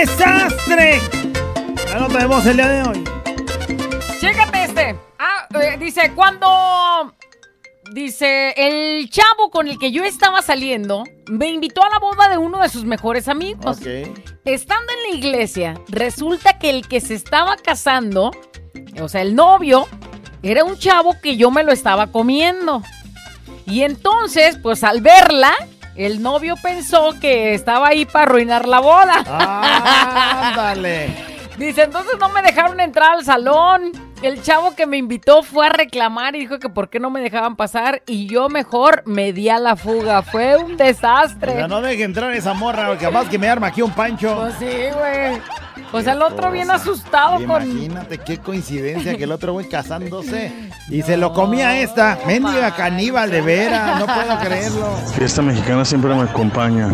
¡Un desastre! Ya lo tenemos el día de hoy. Chécate este. Ah, eh, dice, cuando Dice, el chavo con el que yo estaba saliendo me invitó a la boda de uno de sus mejores amigos. Estando en la iglesia, resulta que el que se estaba casando, o sea, el novio, era un chavo que yo me lo estaba comiendo. Y entonces, pues al verla, el novio pensó que estaba ahí para arruinar la boda. Ándale. Dice, entonces no me dejaron entrar al salón. El chavo que me invitó fue a reclamar y dijo que por qué no me dejaban pasar y yo mejor me di a la fuga. Fue un desastre. Ya no deje entrar esa morra, porque capaz que me arma aquí un pancho. Pues sí, güey. O sea, el otro bien asustado con... Imagínate qué coincidencia que el otro güey casándose y se lo comía esta. Mendiga caníbal de veras, no puedo creerlo. Fiesta mexicana siempre me acompaña.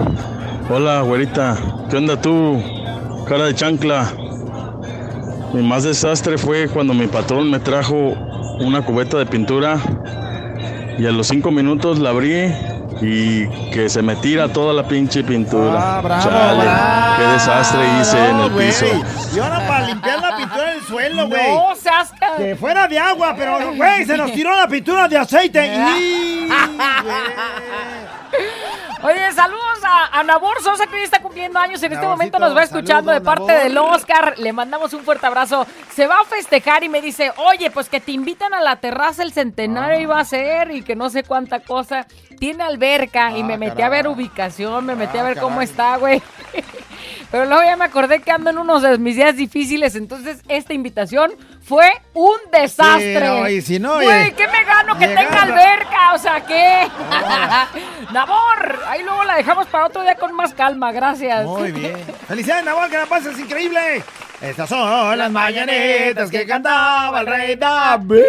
Hola, güerita. ¿Qué onda tú? Cara de chancla. Mi más desastre fue cuando mi patrón me trajo una cubeta de pintura y a los cinco minutos la abrí y que se me tira toda la pinche pintura. Ah, bravo, Chale, bravo. qué desastre hice en el piso. Y ahora para limpiar la pintura del suelo, güey. No, seas... Que fuera de agua, pero, güey, se nos tiró la pintura de aceite. Y... Oye, saludos a, a Nabor Sosa que hoy está cumpliendo años. En este momento nos va escuchando de parte Nabor. del Oscar. Le mandamos un fuerte abrazo. Se va a festejar y me dice, oye, pues que te invitan a la terraza el centenario y va a ser y que no sé cuánta cosa. Tiene alberca y me metí a ver ubicación, me metí a ver cómo está, güey. Pero luego ya me acordé que ando en unos de mis días difíciles, entonces esta invitación fue un desastre. Sí, no, y si no, Güey, ¿qué me gano que llegando- tenga alberca? O sea, ¿qué? Nabor, ahí luego la dejamos para otro día con más calma, gracias. Muy bien. Felicidades, Nahual, que la pases increíble. Estas son las mañanitas que cantaba el rey David.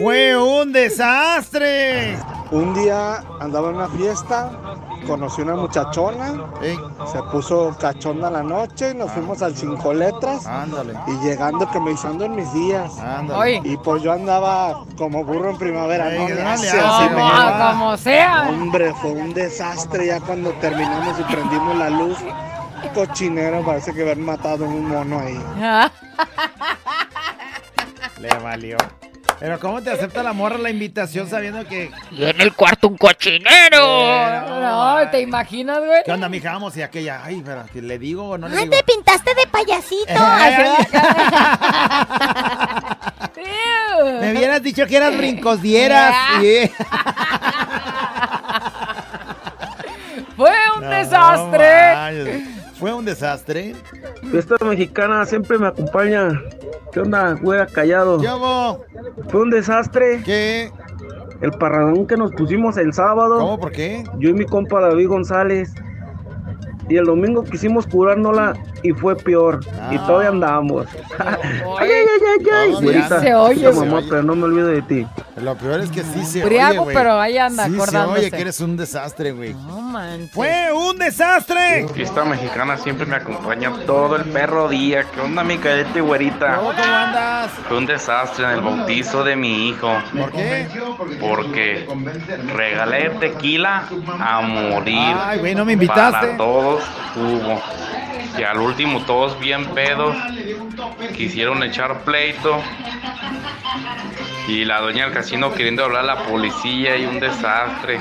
Fue un desastre. Un día andaba en una fiesta, conocí una muchachona, se puso cachonda la noche y nos fuimos al cinco letras. Ándale. Y llegando que me hizo ando en mis días. Oye. Y pues yo andaba como burro en primavera. Ey, no, le no como sea. Hombre, fue un desastre ya cuando terminamos y prendimos la luz. Cochinero, parece que habían matado un mono ahí. Le valió. Pero ¿cómo te acepta la morra la invitación sabiendo que... Y en el cuarto un cochinero. No, ¿te imaginas, güey? ¿Qué onda, mija? Vamos y aquella. Ay, pero ¿que ¿le digo o no le Ay, digo? te pintaste de payasito. Me hubieras dicho que eras brincosdieras. Sí. Fue un No, desastre. manches. Fue un desastre. Fiesta mexicana siempre me acompaña. ¿Qué onda, güera callado? Fue un desastre. ¿Qué? El parradón que nos pusimos el sábado. ¿Cómo? ¿Por qué? Yo y mi compa David González. Y el domingo quisimos curárnosla y fue peor. Y todavía andamos. ay, ay, ay, ay, ay. No, Güerita, se oye, mamá, oye. pero no me olvido de ti. Lo peor es que sí se Briago, oye, güey. pero ahí anda sí acordándose. se oye que eres un desastre, güey. No manches. ¡Fue un desastre! Fiesta mexicana siempre me acompaña todo el perro día. ¿Qué onda, mi cadete güerita? ¿Cómo andas? Fue un desastre en el bautizo de mi hijo. ¿Por qué? Porque regalé tequila a morir. Ay, güey, no me invitaste. Para todos hubo. Y al último todos bien pedos. Quisieron echar pleito. Y la dueña del casino queriendo hablar a la policía y un desastre.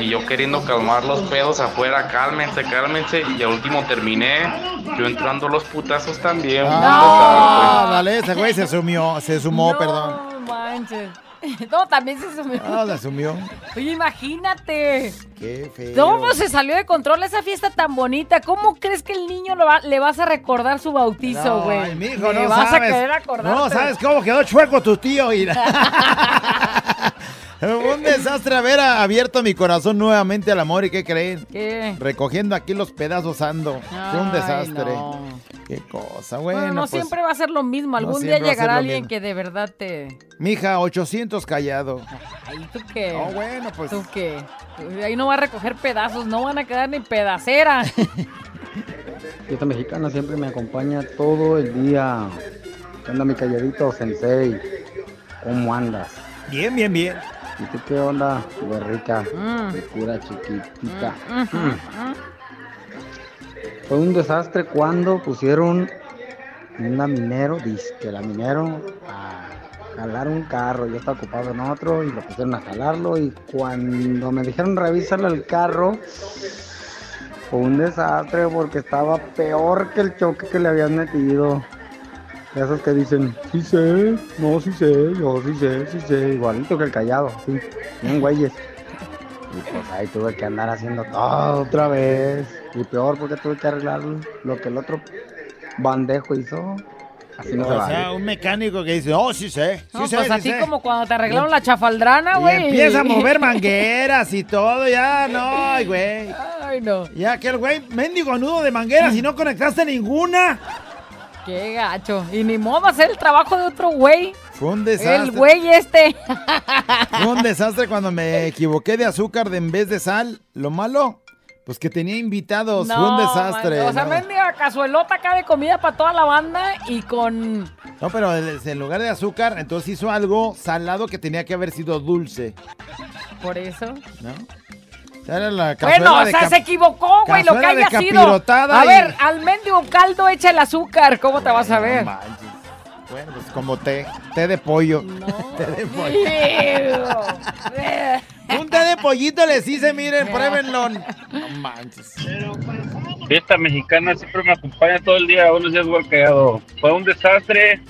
Y yo queriendo calmar los pedos afuera, cálmense, cálmense. Y al último terminé yo entrando los putazos también. fue un Ah, dale, ese güey se sumió, se sumó, perdón. Manches. No, también se sumió. Ah, se sumió. Oye, imagínate. Qué feo. No, pues se salió de control esa fiesta tan bonita. ¿Cómo crees que el niño lo va- le vas a recordar su bautizo, No, güey? ay, mijo, no vas sabes. a querer acordarte. No, ¿sabes cómo quedó chueco tu tío? Mira. Un desastre haber abierto mi corazón nuevamente al amor y ¿qué creen? ¿Qué? Recogiendo aquí los pedazos ando. Fue un Ay, desastre. no. Qué cosa, bueno. Bueno, no pues, siempre va a ser lo mismo. Algún día llegará alguien mismo. que de verdad te... Mija, 800 callado. Ay, ¿tú qué? No, bueno, pues. ¿Tú qué? Ahí no va a recoger pedazos, no van a quedar ni pedacera. Fiesta mexicana siempre me acompaña todo el día. ¿Qué onda, mi calladito sensei? ¿Cómo andas? Bien, bien, bien. ¿Y tú qué onda, güerrica? Mm. De cura chiquitita. Ujú, Mm. ujú. Fue un desastre cuando pusieron un laminero, disque laminero, a jalar un carro. Yo estaba ocupado en otro y lo pusieron a jalarlo. Y cuando me dijeron revísalo el carro, fue un desastre porque estaba peor que el choque que le habían metido. Esos que dicen, sí sé, no, sí sé, yo sí sé, sí sé, igualito que el callado, sí, bien güeyes. Y pues ahí tuve que andar haciendo todo otra vez. Y peor porque tuve que arreglar lo que el otro bandejo hizo. Así no se o sea, un mecánico que dice, oh, sí sé, sí No, sé, pues sí así sé". como cuando te arreglaron la chafaldrana, Y güey. empieza a mover mangueras y todo, ya, no, ay, güey. Ay, no. Ya que el güey, mendigo nudo de mangueras y no conectaste ninguna. Qué gacho. Y ni modo hacer el trabajo de otro güey. Fue un desastre. El güey este. Fue un desastre cuando me equivoqué de azúcar de en vez de sal. Lo malo, pues que tenía invitados. Fue un desastre. man, o sea, ¿no? mendiga cazuelota acá de comida para toda la banda y con... No, pero en lugar de azúcar, entonces hizo algo salado que tenía que haber sido dulce, Por eso. ¿no? Era la Bueno, o sea, se equivocó, güey, lo que haya sido. A y- ver, al mendigo caldo echa el azúcar. ¿Cómo te vas a ver? Bueno, pues como té, té de pollo. té de pollo. Un té de pollito les hice, miren, pruébenlo. No manches. Fiesta mexicana siempre me acompaña todo el día, buenos días, callado. Fue un desastre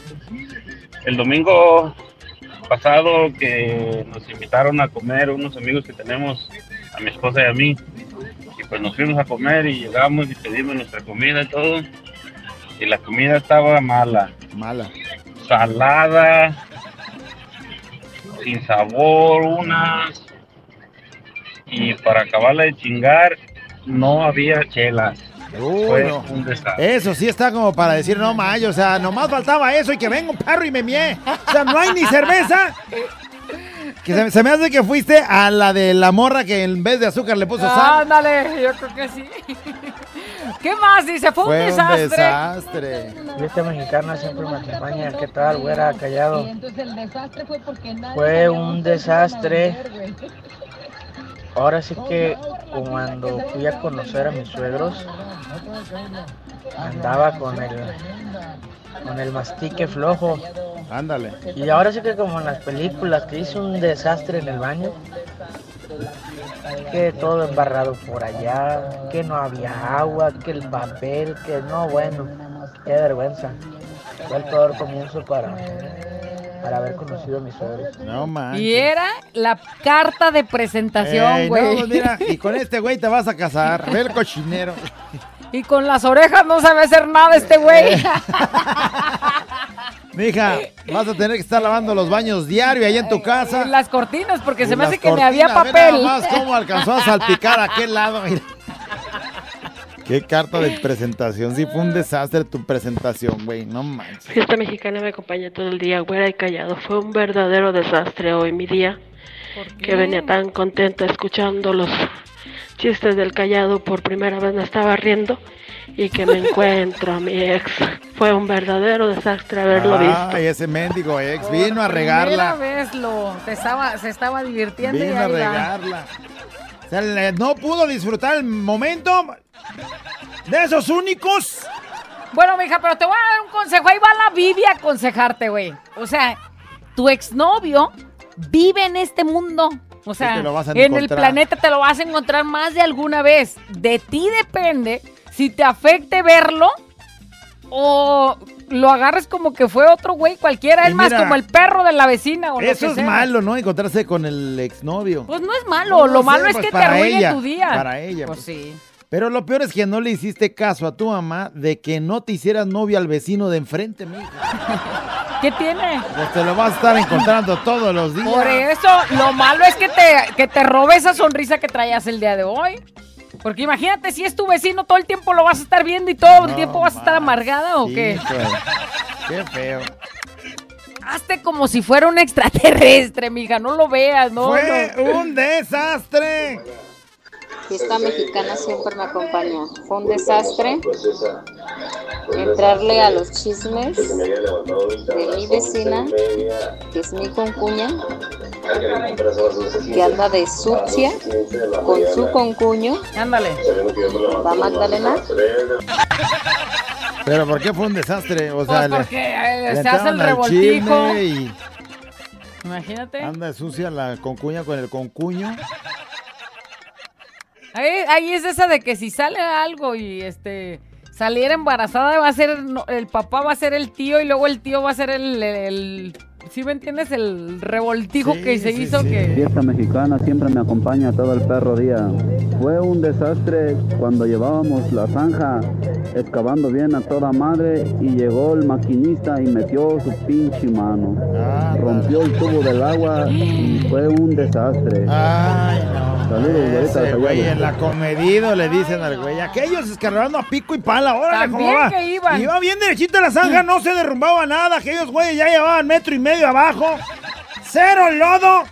el domingo pasado que nos invitaron a comer unos amigos que tenemos, a mi esposa y a mí. Y pues nos fuimos a comer y llegamos y pedimos nuestra comida y todo. Y la comida estaba mala. Mala. Salada, sin sabor, unas. Y para acabarla de chingar, no había chelas. Fue no. un desastre. Eso sí está como para decir, no mayo, o sea, nomás faltaba eso y que venga un perro y me mie. O sea, no hay ni cerveza. Que se, se me hace que fuiste a la de la morra que en vez de azúcar le puso sal. Ándale, yo creo que sí. ¿Qué más? Dice, fue, Fue un un desastre. desastre. Fiesta mexicana siempre me acompaña. ¿Qué tal, güera? Callado. Entonces el desastre fue porque nadie Fue dejó un de desastre. Ahora sí que cuando fui a conocer a mis suegros, andaba con el, con el mastique flojo. Ándale. Y ahora sí que como en las películas, que hizo un desastre en el baño, que todo embarrado por allá, que no había agua, que el papel, que no, bueno, qué vergüenza. Fue el peor comienzo para, para haber conocido a mis suegros. No manches. Y era la carta de presentación, Ey, güey. no, pues mira, y con este güey te vas a casar. Ve el cochinero. Y con las orejas no sabe hacer nada este güey. Mija, vas a tener que estar lavando los baños diario ahí en tu casa. Y las cortinas, porque se me hace que ni había ve papel. nada más cómo alcanzó a salpicar a aquel lado. mira. Qué carta de presentación. Sí, fue un desastre tu presentación, güey. No manches. Fiesta mexicana me acompaña todo el día, güera y callado. Fue un verdadero desastre hoy mi día. Que venía tan contenta escuchando los chistes del callado. Por primera vez me estaba riendo. Y que me encuentro a mi ex. Fue un verdadero desastre haberlo visto. Ay, ese mendigo ex vino a Primera regarla. vez lo, te estaba, se estaba divirtiendo y Vino a ahí va. regarla. O sea, le- no pudo disfrutar el momento de esos únicos. Bueno, mija, pero te voy a dar un consejo. Ahí va la Bibi a aconsejarte, güey. O sea, tu exnovio vive en este mundo. O sea, te lo vas a en el planeta te lo vas a encontrar más de alguna vez. De ti depende si te afecte verlo o lo agarres como que fue otro güey cualquiera. Y Es más, como el perro de la vecina o lo Eso que es sea. malo, ¿no? Encontrarse con el exnovio. Pues no es malo. No lo sé, malo es pues, que te arruine tu día. Para ella. Pues pues. sí. Pero lo peor es que no le hiciste caso a tu mamá de que no te hicieras novio al vecino de enfrente, mija. ¿Qué tiene? Pues te lo vas a estar encontrando todos los días. Por eso, lo malo es que te, que te robe esa sonrisa que traías el día de hoy. Porque imagínate, si es tu vecino, todo el tiempo lo vas a estar viendo y todo el No tiempo vas a estar amargada o qué. Hijo, Qué feo. Hazte como si fuera un extraterrestre, mija, no lo veas, no. Fue no. un desastre. Fiesta mexicana siempre me acompaña. Fue un desastre entrarle a los chismes de mi vecina, que es mi concuña, que anda de sucia con su concuño. Ándale. Va Magdalena. Pero ¿por qué fue un desastre? O sea, Pues porque, eh, le se hace el revoltijo. y Imagínate. Anda sucia la concuña con el concuño. Ahí, ahí es esa de que si sale algo y este saliera embarazada va a ser el papá va a ser el tío y luego el tío va a ser el, el, ¿sí me entiendes? El revoltijo Sí, que se sí, hizo sí. que Fiesta mexicana siempre me acompaña todo el perro día. Fue un desastre cuando llevábamos la zanja excavando bien a toda madre y llegó el maquinista y metió su pinche mano. Rompió el tubo del agua y fue un desastre. Ay, no. Saludos, Ese güey Sayago. en la comedido le dicen al güey. Aquellos escarrando a pico y pala. Órale, ¿cómo va? que iban. Iba bien derechita la zanja, no se derrumbaba nada. Aquellos güeyes ya llevaban metro y medio abajo. Cero lodo.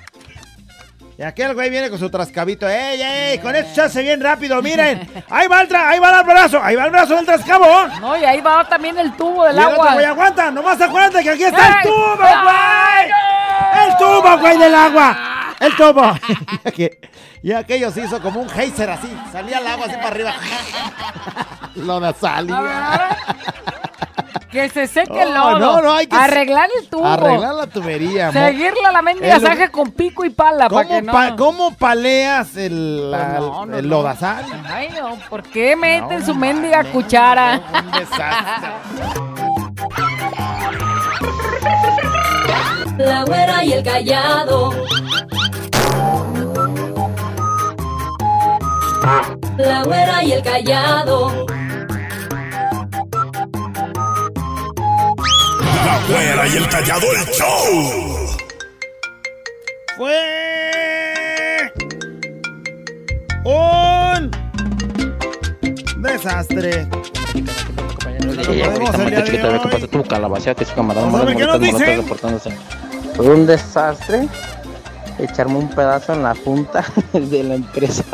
Y aquel güey viene con su trascabito. ¡Ey, ey! Con esto se hace bien rápido, miren. Ahí va el, tra- ahí va el brazo. Ahí va el brazo del trascabo. no, y ahí va también el tubo del Y el otro agua. güey aguanta. Nomás acuérdate que aquí está el tubo, ¡Ay, güey. El tubo, güey, del agua. El tubo. Y aqu- y aquello se hizo como un geyser así. Salía el agua así para arriba. Lo de Que se seque el No, lodo. no, no, hay que arreglar el tubo. Arreglar la tubería. Seguirle a la mendiga Es lo- con pico y pala para que ¿Cómo, no. pa- cómo paleas el, la- Pues no, no, el no. lodazal? Ay, no, ¿por qué meten su mendiga cuchara? Un desastre. La güera y el callado. La güera y el callado. La güera y el callado el show. Fue un desastre. Fue un desastre echarme un pedazo en la junta de la empresa.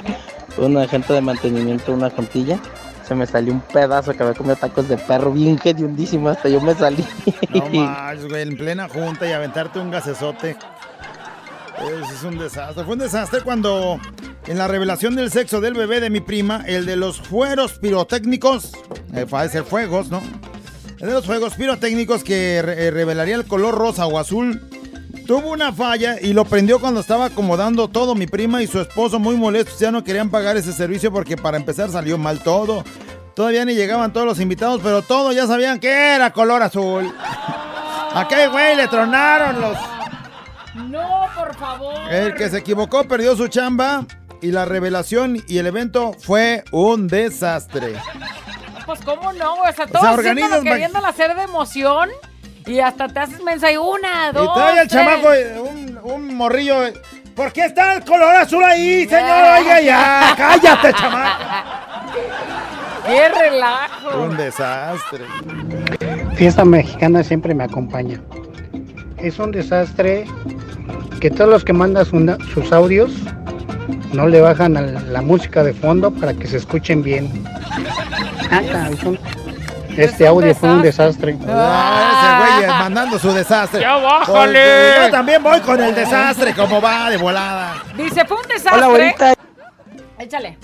Una agente de mantenimiento, una juntilla. Se me salió un pedazo que había comido tacos de perro bien hediondísimo, hasta yo me salí. No más, güey, en plena junta y aventarte un gasesote. Eso es un desastre. Fue un desastre cuando en la revelación del sexo del bebé de mi prima, el de los fueros pirotécnicos, eh, parece fuegos, ¿no? El de los fuegos pirotécnicos que eh, revelaría el color rosa o azul, tuvo una falla y lo prendió cuando estaba acomodando todo. Mi prima y su esposo muy molestos ya no querían pagar ese servicio porque para empezar salió mal todo. Todavía ni llegaban todos los invitados, pero todos ya sabían que era color azul. A aquel güey le tronaron los... No, por favor. El que se equivocó perdió su chamba y la revelación y el evento fue un desastre. Pues cómo no, güey? o sea, todos sea, organizas, ma- queriéndolo hacer de emoción y hasta te haces mensa y una, dos, y trae el tres. chamaco eh, un, un morrillo. eh, ¿Por qué está el color azul ahí, señor? Oiga ya, cállate, chamaco. ¡Qué relajo! Un desastre. Fiesta mexicana siempre me acompaña. Es un desastre que todos los que mandan su- sus audios no le bajan a la música de fondo para que se escuchen bien. Ah, cabrón. Este audio fue un desastre. Ah, ese güey mandando su desastre. ¡Ya bájale! Porque Yo también voy con el desastre, como va de volada. Dice, fue un desastre. Hola, abuelita. Échale.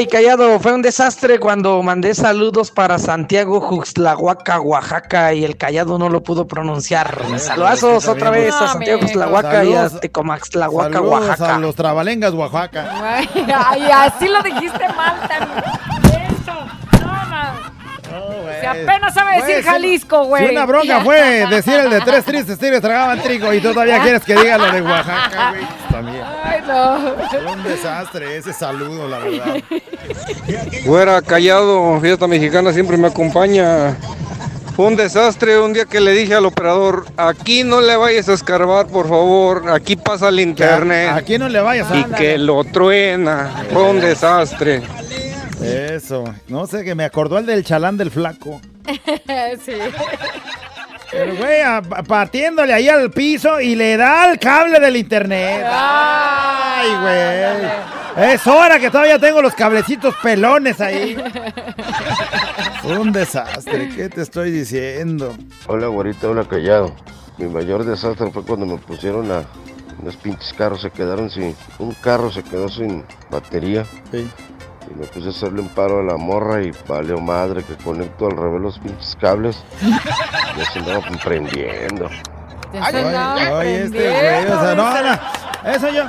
Y callado, fue un desastre cuando mandé saludos para Santiago Juxtlahuaca, Oaxaca, y el callado no lo pudo pronunciar. Saludazos otra vez a Santiago Juxtlahuaca y a Saludos Oaxaca. a los trabalengas, Oaxaca. Ay, ay, así lo dijiste mal también. Eso. Si apenas sabe decir Güey, Jalisco, güey. Si una bronca fue decir el de tres tristes tigres tragaban trigo y tú todavía quieres que diga lo de Oaxaca, güey. También. Ay, no. Fue un desastre ese saludo, la verdad. Fuera callado, fiesta mexicana siempre me acompaña. Fue un desastre un día que le dije al operador, aquí no le vayas a escarbar, por favor, aquí pasa el internet. Aquí no le vayas a... Y que lo truena. Fue un desastre. Eso. No sé, que me acordó el del chalán del flaco. sí. El güey a- pa- partiéndole ahí al piso y le da el cable del internet. Ay, güey. Es hora que todavía tengo los cablecitos pelones ahí. Fue un desastre, ¿qué te estoy diciendo? Hola, güerita, hola, callado. Mi mayor desastre fue cuando me pusieron a. Los pinches carros se quedaron sin. Un carro se quedó sin batería. Sí. Y me puse a hacerle un paro a la morra y valió madre que conecto al revés los pinches cables. Ya se andaba prendiendo. Entonces, no, Oye, oye, este güey, o sea, no, eso yo,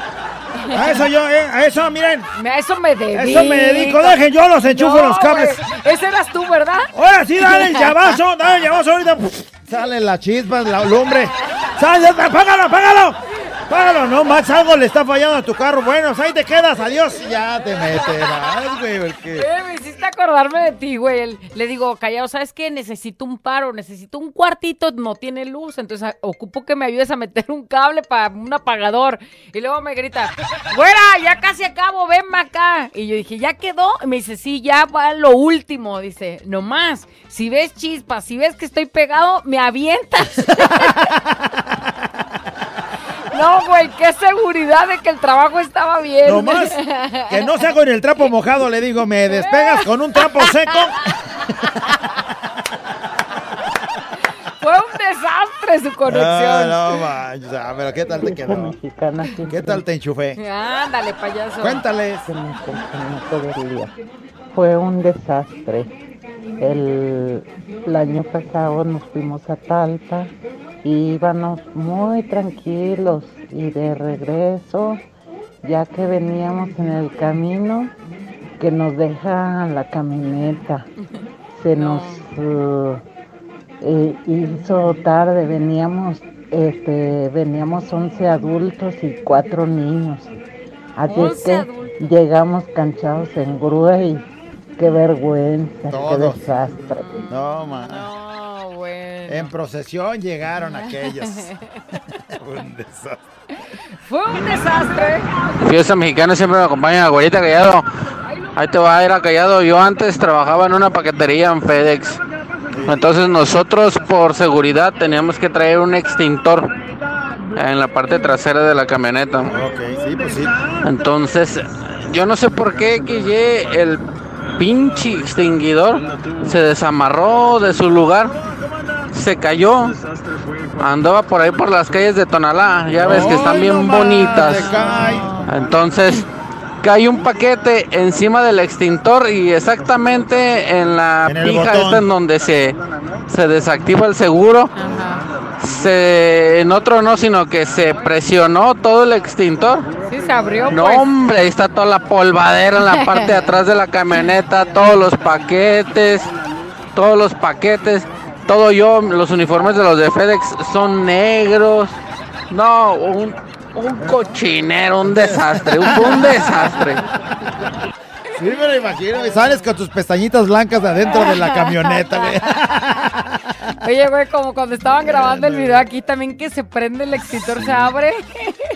a eso yo, eh, a eso, miren, A eso me dedico. Eso me dedico, dejen, yo los enchufo los cables. güey, Ese eras tú, ¿verdad? ahora sí, dale el llavazo, dale el llavazo ahorita, puf, sale la chispa, la lumbre, sale, apágalo, apágalo, apágalo, no, Max, algo le está fallando a tu carro, bueno, ahí te quedas, adiós, ya te meterás, güey, porque... Eh, me hiciste acordarme de ti, güey. Le digo, callado, ¿sabes qué? Necesito un paro, necesito un cuartito, no tiene luz, entonces a- ocupo que me ayudes a meter un cable para un apagador. Y luego me grita, güera, ya casi acabo, ven acá. Y yo dije, ¿ya quedó? Y me dice, sí, ya va lo último. Dice, nomás, si ves chispas, si ves que estoy pegado, me avientas. No, güey, qué seguridad de que el trabajo estaba bien. No más, que no sea con el trapo mojado, le digo, me despegas con un trapo seco. Fue un desastre su conexión. No, no manches, ah, pero ¿qué tal te quedó? ¿Qué tal te enchufé? Ándale, payaso. Cuéntales. Se. Fue un desastre. El, el año pasado nos fuimos a Talpa, íbamos muy tranquilos y de regreso, ya que veníamos en el camino, que nos deja la camioneta. Se nos uh, eh, hizo tarde, veníamos, este, veníamos 11 adultos y 4 niños. Así es 11 que adultos. llegamos canchados en grúa y qué vergüenza, qué desastre. No, man. Bueno. En procesión llegaron aquellos. Un desastre. Fue un desastre. Fiesta mexicana siempre me acompaña, abuelita Callado. Ahí te va a ir a Callado. Yo antes trabajaba en una paquetería en FedEx. Entonces nosotros por seguridad teníamos que traer un extintor en la parte trasera de la camioneta. Ok, sí, pues sí. Entonces, yo no sé por qué que el pinche extinguidor se desamarró de su lugar, se cayó, andaba por ahí por las calles de Tonalá, ya ves que están bien bonitas. Entonces, cae un paquete encima del extintor y exactamente en la En pija esta en donde se, se desactiva el seguro. Se, en otro no, sino que se presionó todo el extintor. Sí, se abrió, No, pues. hombre, ahí está toda la polvadera en la parte de atrás de la camioneta, todos los paquetes, todos los paquetes, todo yo, los uniformes de los de FedEx son negros. No, un, un cochinero, un desastre, un, un desastre. Sí, me lo imagino. Y sales con tus pestañitas blancas de adentro de la camioneta, güey. Oye, güey, como cuando estaban grabando el video aquí también que se prende el extintor, se abre.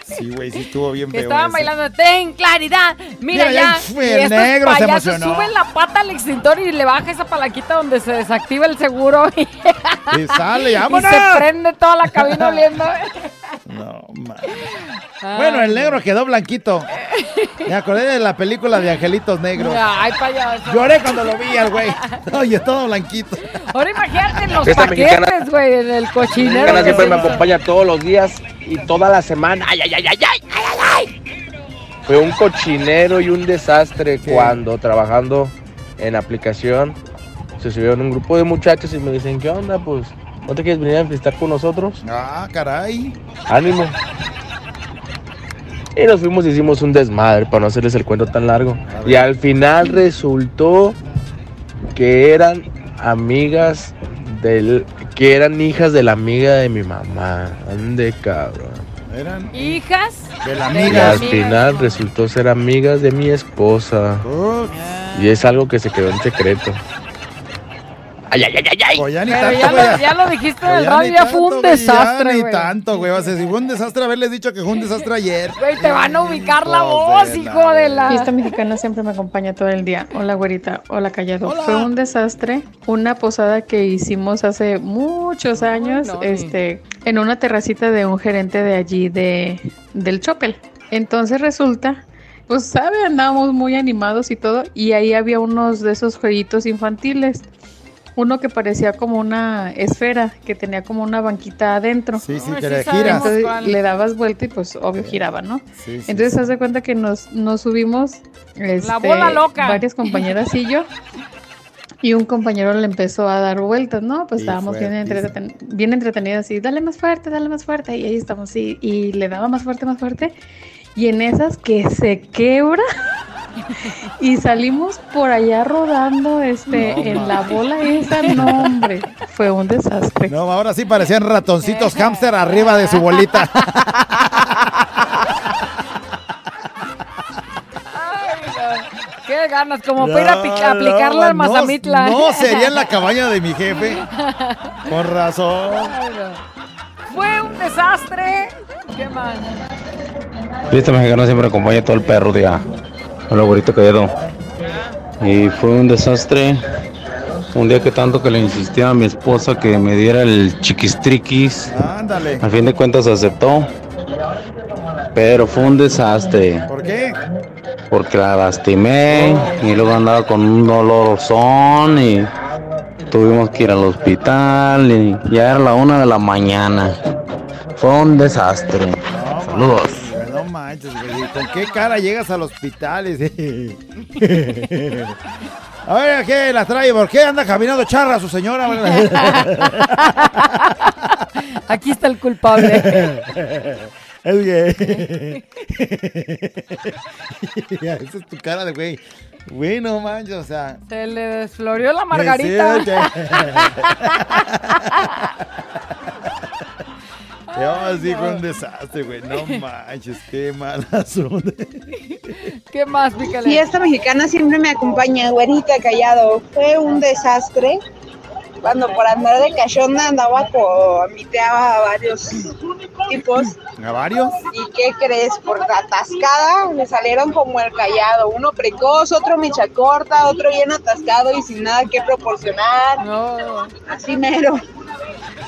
Sí, güey, sí estuvo bien feo. estaban eso. bailando, ten claridad, mira, Mira, ya ya. fue el estos negro, se payasos emocionó. suben la pata al extintor y le baja esa palanquita donde se desactiva el seguro y, Y sale, y vámonos. se prende toda la cabina oliendo. Bueno, el negro quedó blanquito. Me acordé de la película de Angelitos Negros. Ay, payaso. Lloré cuando lo vi al güey. Oye, todo blanquito. Ahora imagínate en los mexicana. paquetes, güey, en el cochinero. Mexicana que siempre me acompaña todos los días y toda la semana. ¡Ay, ay, ay, ay, ay! ay, ay, ay! Fue un cochinero y un desastre cuando trabajando en aplicación se subieron un grupo de muchachos y me dicen, ¿qué onda? Pues, ¿no te quieres venir a visitar con nosotros? Ah, caray. Ánimo. Y nos fuimos y hicimos un desmadre para no hacerles el cuento tan largo. Y al final resultó que eran amigas del que eran hijas de la amiga de mi mamá. Ande cabrón. Eran Hijas de la Y amiga. al final resultó ser amigas de mi esposa. Y es algo que se quedó en secreto. Ay, ay, ay, ay, ay. Pues ya ni Pero tanto, ya güey. lo, ya lo dijiste en Pues el ya radio, ya fue un desastre, Ya ni tanto, güey. O sea, si fue un desastre haberles dicho que fue un desastre ayer. Güey, te van a ubicar la voz, de hijo de la... Fiesta mexicana siempre me acompaña todo el día. Hola, güerita. Hola, callado. Fue un desastre. Una posada que hicimos hace muchos años, no, este, en una terracita de un gerente de allí de del Chopel. Entonces resulta, pues sabe, andábamos muy animados y todo, y ahí había unos de esos jueguitos infantiles. Uno que parecía como una esfera, que tenía como una banquita adentro. Sí, sí, que le giras. Entonces le dabas vuelta y pues obvio giraba, ¿no? Sí, sí, Entonces haz de cuenta que nos, nos subimos este, bola loca. varias compañeras y yo Y un compañero le empezó a dar vueltas, ¿no? Pues estábamos bien, entreten- bien entretenidos y dale más fuerte, dale más fuerte. Y ahí estamos, sí. Y le daba más fuerte, más fuerte. Y en esas que se quebra. Y salimos por allá rodando este, No, en la bola esa. No, hombre. Fue un desastre. No, ahora sí parecían ratoncitos hámster arriba de su bolita. Qué ganas, como para ir a pica- aplicarla al no, Mazamitla. No, sería en la cabaña de mi jefe. Con razón. Fue un desastre. ¿Qué más? Fiesta mexicana siempre acompaña todo el perro día. Hola, güerito callado. Y fue un desastre. Un día que tanto que le insistía a mi esposa que me diera el chiquistriquis. Ándale. Al fin de cuentas aceptó. Pero fue un desastre. ¿Por qué? Porque la lastimé y luego andaba con un dolorzón y tuvimos que ir al hospital y ya era la una de la mañana. Fue un desastre. Saludos. No manches, güey. ¿Con qué cara llegas al hospital? A ver, ¿qué la trae? ¿Por qué anda caminando charra su señora? Aquí está el culpable. Es que... Esa es tu cara de güey. Güey, no manches, o sea... Se le desflorió la margarita. Sí, Yo así fue un desastre, güey. No manches, qué mal asunto. ¿Qué más, pícale? Fiesta mexicana siempre me acompaña, güerita callado. Fue un desastre cuando por andar de cachonda andaba comiteaba a varios tipos. ¿A varios? ¿Y qué crees? Por la atascada me salieron como el callado. Uno precoz, otro mecha corta, otro bien atascado y sin nada que proporcionar. Así mero.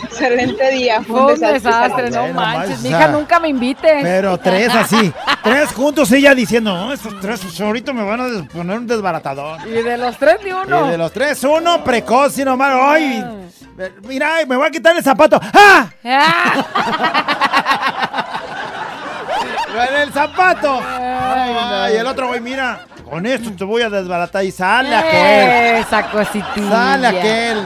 Excelente día. Fue un desastre, no Bueno, manches. Mi hija nunca me invite. Pero tres así. Tres juntos ella diciendo, no, estos tres ahorita me van a poner un desbaratador. Y de los tres ni uno. Y de los tres, uno precoz y nomás. ¡Ay! Mira, me voy a quitar el zapato. ¡Ah! ¡En el zapato! Ay, el otro güey, mira. Con esto te voy a desbaratar y sale aquel. Esa cositilla. Sale aquel.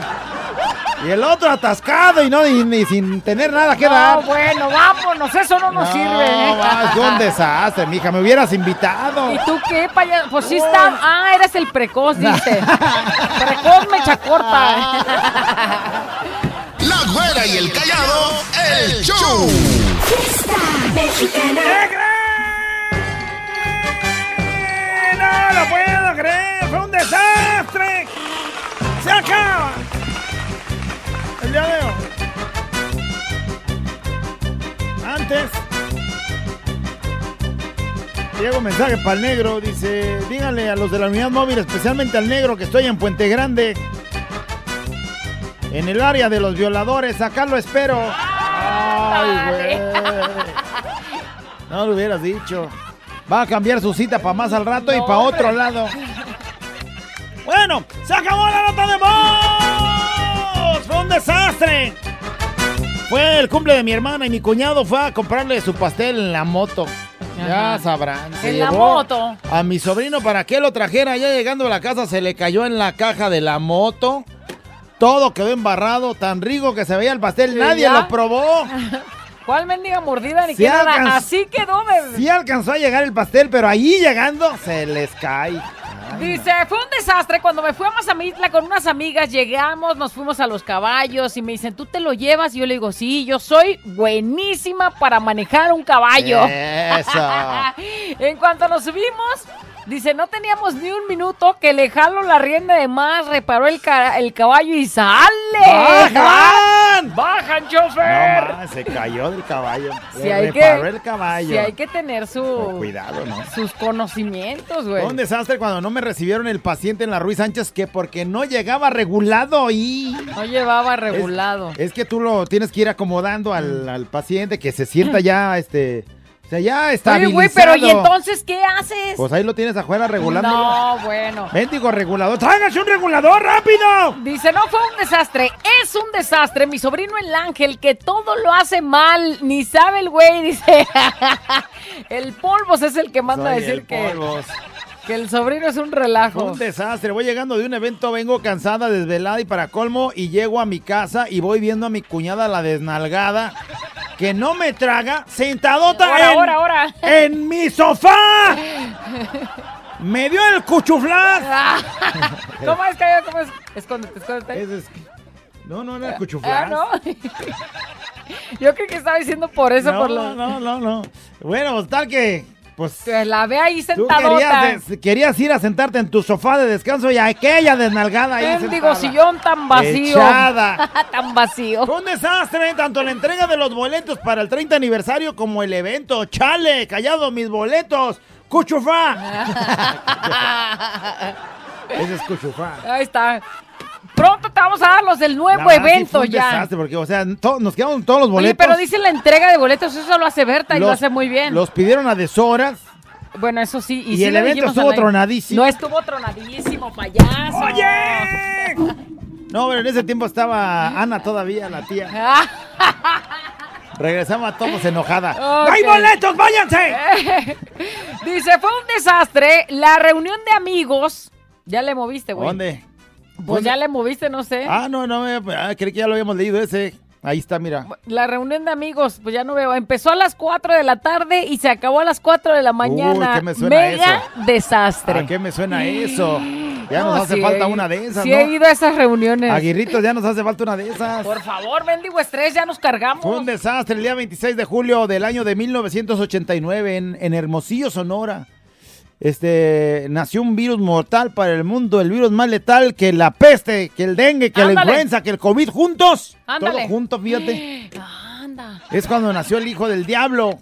Y el otro atascado y no y, ni sin tener nada que No, dar. bueno, vámonos, eso no nos sirve. ¿eh? va, fue un desastre, mija. Me hubieras invitado. ¿Y tú qué, payaso? Pues sí está. Ah, eres el precoz, dice. precoz mecha corta. La güera y el callado, el show. ¡No lo puedo creer! ¡Fue un desastre! ¡Se acaba! El día de hoy. Antes. Llega un mensaje para el negro. Dice: Díganle a los de la unidad móvil, especialmente al negro que estoy en Puente Grande. En el área de los violadores. Acá lo espero. Ay, güey. No lo hubieras dicho. Va a cambiar su cita para más al rato y para otro lado. Bueno, se acabó la nota de voz. Desastre. Fue el cumple de mi hermana y mi cuñado fue a comprarle su pastel en la moto. Ya sabrán. se En la moto. A mi sobrino para que lo trajera. Ya llegando a la casa se le cayó en la caja de la moto. Todo quedó embarrado, tan rico que se veía el pastel. Nadie ya. lo probó. ¿Cuál mendiga mordida ni qué nada? Así quedó de... Sí alcanzó a llegar el pastel, pero ahí llegando se les cae. Dice, fue un desastre cuando me fui a Mazamitla con unas amigas, llegamos, nos fuimos a los caballos y me dicen, ¿tú te lo llevas? Y yo le digo, sí, yo soy buenísima para manejar un caballo. Eso. en cuanto nos subimos, dice, no teníamos ni un minuto que le jalo la rienda de más, reparó el, ca- el caballo y sale. ¡Bajan! ¡Bajan, chofer! No se cayó del caballo. Si Le hay, reparó que, el caballo. si hay que tener su, Cuidado, ¿no? sus conocimientos, güey. Fue un desastre cuando no me recibieron el paciente en la Ruiz Sánchez que porque no llegaba regulado y... No llevaba regulado. Es que tú lo tienes que ir acomodando al, al paciente que se sienta ya, este... O sea, ya Oye, estabilizado. güey, pero ¿y entonces qué haces? Pues ahí lo tienes afuera regulando. No, bueno. Mendigo regulador. ¡Tráigase un regulador rápido! Dice, no fue un desastre, es un desastre. Mi sobrino el ángel, que todo lo hace mal, ni sabe el güey, dice. el polvos es el que manda a decir el que, polvos. Que el sobrino es un relajo. Un desastre. Voy llegando de un evento, vengo cansada, desvelada y para colmo, y llego a mi casa y voy viendo a mi cuñada la desnalgada, que no me traga, sentadota Ahora, en, ahora, ahora. en mi sofá. Me dio el cuchuflás. ¿Cómo es que cómo es? Escóndete, escóndete. No, no era el Ah, cuchuflás. no. Yo creo que estaba diciendo por eso, no, por lo. no, no, no. Bueno, pues tal que, pues... La ve ahí sentadota. querías, querías ir a sentarte en tu sofá de descanso y aquella desnalgada ahí sentada. sillón tan vacío. Tan vacío. Fue un desastre, tanto la entrega de los boletos para el 30 aniversario como el evento. Chale, callado mis boletos. Cuchufá. Ese es cuchufá. Ahí está. Pronto te vamos a dar los del nuevo verdad, sí evento un ya. desastre porque, o sea, nos quedamos todos los Oye, boletos. pero dice la entrega de boletos, eso lo hace Berta y lo hace muy bien. Los pidieron a deshoras. Bueno, eso sí. Y, Y sí el evento estuvo tronadísimo. No estuvo tronadísimo, payaso. ¡Oye! No, pero en ese tiempo estaba Ana todavía, la tía. Regresaba todos enojada. Ok. ¡No hay boletos, váyanse! Dice, fue un desastre la reunión de amigos. Ya le moviste, güey. ¿Dónde? Pues ya le moviste, no sé. Ah, no, no, eh, ah, creí que ya lo habíamos leído ese. Ahí está, mira. La reunión de amigos, pues ya no veo. Empezó a las 4 de la tarde y se acabó a las 4 de la mañana. ¿qué me suena Mega eso? desastre. ¿A qué me suena eso? Ya No, nos hace sí falta he- una de esas, sí ¿no? he ido a esas reuniones. Aguirritos, ya nos hace falta una de esas. Por favor, mendigo estrés, ya nos cargamos. Fue un desastre el día 26 de julio del año de 1989 en, en Hermosillo, Sonora. Este, nació un virus mortal para el mundo, el virus más letal que la peste, que el dengue, que la influenza, que el COVID juntos. Ándale. Todo junto, fíjate. Anda. Es cuando nació el hijo del diablo.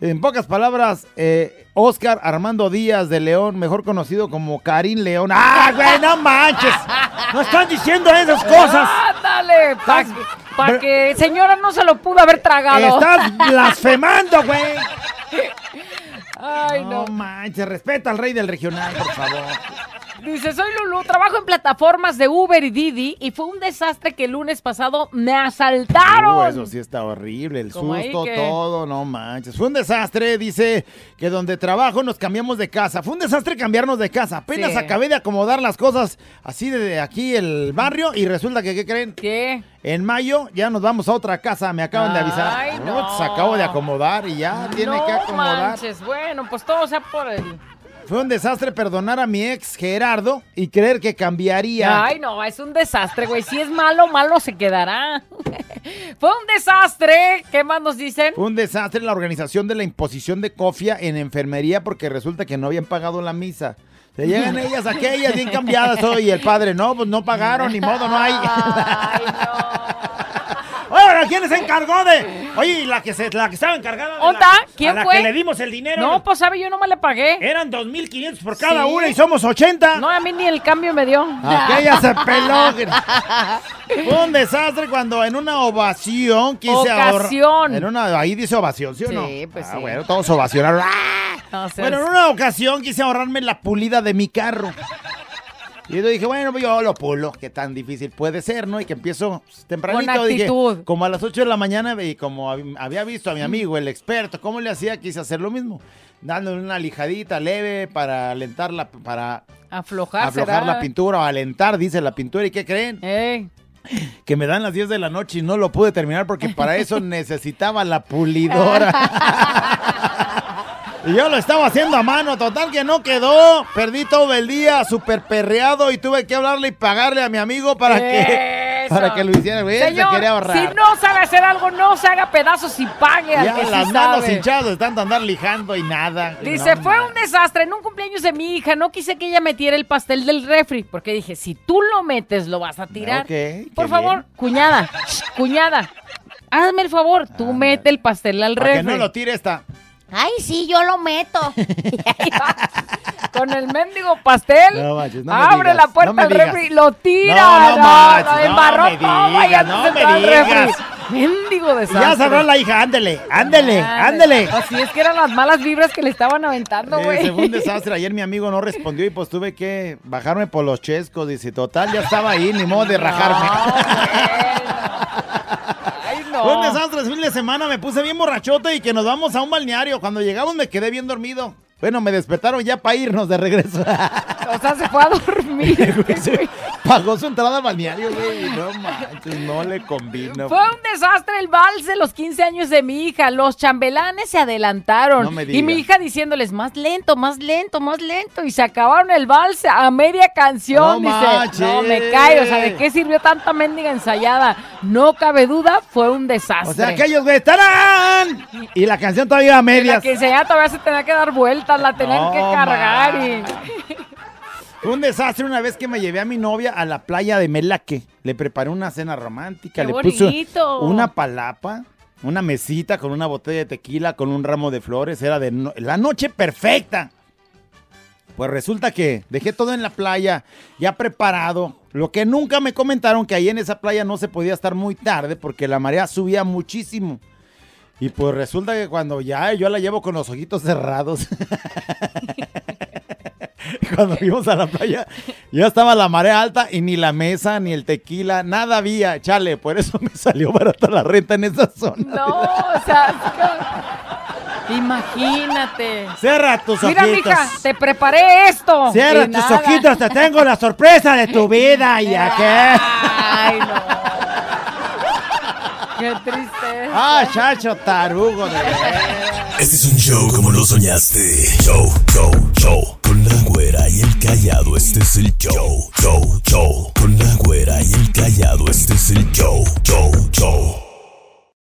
En pocas palabras, eh, Oscar Armando Díaz de León, mejor conocido como Karim León. ¡Ah, güey, no manches! ¡No están diciendo esas cosas! Ándale, para que señora no se lo pudo haber tragado. ¡Estás blasfemando, güey! No. No manches, respeta al rey del regional, por favor. Dice, soy Lulu, trabajo en plataformas de Uber y Didi y fue un desastre que el lunes pasado me asaltaron. Uh, eso sí está horrible, el Como susto, que- todo, no manches. Fue un desastre, dice que donde trabajo nos cambiamos de casa. Fue un desastre cambiarnos de casa. Apenas Sí. acabé de acomodar las cosas así de aquí el barrio y resulta que, ¿qué creen? ¿Qué? En mayo ya nos vamos a otra casa, me acaban de avisar. Ay, no. Se acabo de acomodar y ya tiene que acomodar. manches, bueno, pues todo sea por el... Fue un desastre perdonar a mi ex Gerardo y creer que cambiaría. Ay, no, es un desastre, güey. Si es malo, malo se quedará. Fue un desastre. ¿Qué más nos dicen? Fue un desastre la organización de la imposición de cofia en enfermería porque resulta que no habían pagado la misa. Se llegan ellas, aquellas bien cambiadas hoy y el padre, no, pues no pagaron, ni modo, no hay. Ahora, ¿quién se encargó de? Oye, la que se, la que estaba encargada de ¿Onda? la, ¿Quién a la fue? que le dimos el dinero. No, pues sabe, yo nomás le pagué. Eran 2.500 por cada Sí. una y somos 80. No, a mí ni el cambio me dio. Aquella se peló. Fue un desastre cuando en una ovación quise ahorrar. En una, ahí dice ovación, ¿sí o Sí, no? pues ah, sí. bueno, todos ovacionaron. ¡Ah! No, Bueno, en una ocasión quise ahorrarme la pulida de mi carro. Y yo dije, bueno, pues yo lo pulo, qué tan difícil puede ser, ¿no? Y que empiezo pues, tempranito, Con dije, como a las 8 de la mañana, y como hab- había visto a mi amigo, el experto, cómo le hacía, quise hacer lo mismo. Dándole una lijadita leve para alentar la, para Aflojar, aflojar la pintura o alentar, dice la pintura. ¿Y qué creen? Que me dan las 10 de la noche y no lo pude terminar porque para eso necesitaba la pulidora. y yo lo estaba haciendo a mano, total que no quedó. Perdí todo el día, súper perreado y tuve que hablarle y pagarle a mi amigo para que, Eso. para que lo hiciera. Güey, él se Señor, quería ahorrar. si no sabe hacer algo, no se haga pedazos y pague al ya que sí las manos sabe. hinchadas de tanto andar lijando y nada. Dice, No, fue un desastre. En un cumpleaños de mi hija no quise que ella metiera el pastel del refri. Porque dije, si tú lo metes, lo vas a tirar. Ok, qué Por bien. favor, cuñada, cuñada, hazme el favor, tú mete el pastel al Para que refri. no lo tire esta. Ay, sí, yo lo meto. Con el mendigo pastel, No manches, no me abre digas, la puerta no me al digas. refri, lo tira. No, no manches, no embarró me digas, ya no me digas. Mendigo desastre. ya cerró la hija, ándele, ándele, ándele. Así es que eran las malas vibras que le estaban aventando, güey. Ese fue un desastre. Ayer mi amigo no respondió y pues tuve que bajarme por los chescos. Dice, total, ya estaba ahí, ni modo de rajarme. Ay, no. El fin de semana me puse bien borrachote y que nos vamos a un balneario. Cuando llegamos me quedé bien dormido. Bueno, me despertaron ya para irnos de regreso. O sea, se fue a dormir. Pagó su entrada al balneario, güey. No manches, no le combino. Fue un desastre el vals de los 15 años de mi hija. Los chambelanes se adelantaron. No me y mi diga. hija diciéndoles más lento, más lento, más lento. Y se acabaron el vals a media canción. No Dice, manches. no me cae. O sea, ¿de qué sirvió tanta mendiga ensayada? No cabe duda, fue un desastre. O sea, que ellos, güey, ¡tarán! Y la canción todavía a La medias. quinceañera todavía se tenía que dar la tenían No, que cargar y... Fue un desastre una vez que me llevé a mi novia a la playa de Melaque. Le preparé una cena romántica. ¡Qué le puse bonito! una palapa, una mesita con una botella de tequila, con un ramo de flores. Era de no- la noche perfecta. Pues resulta que dejé todo en la playa, ya preparado. Lo que nunca me comentaron que ahí en esa playa no se podía estar muy tarde porque la marea subía muchísimo. Y pues resulta que cuando ya yo la llevo con los ojitos cerrados. cuando fuimos a la playa, ya estaba la marea alta y ni la mesa, ni el tequila, nada había. Chale, por eso me salió barata la renta en esa zona. No, o sea, imagínate. Cierra tus Mira, ojitos. mija, te preparé esto. Cierra tus nada. ojitos, te tengo la sorpresa de tu vida. ¿Y a qué? Ay, no. Qué tristeza. Ah, chacho tarugo de. Este es un show como lo soñaste. Show, show, show. Con la güera y el callado, este es el show. Show, show. Con la güera y el callado, este es el show. Show,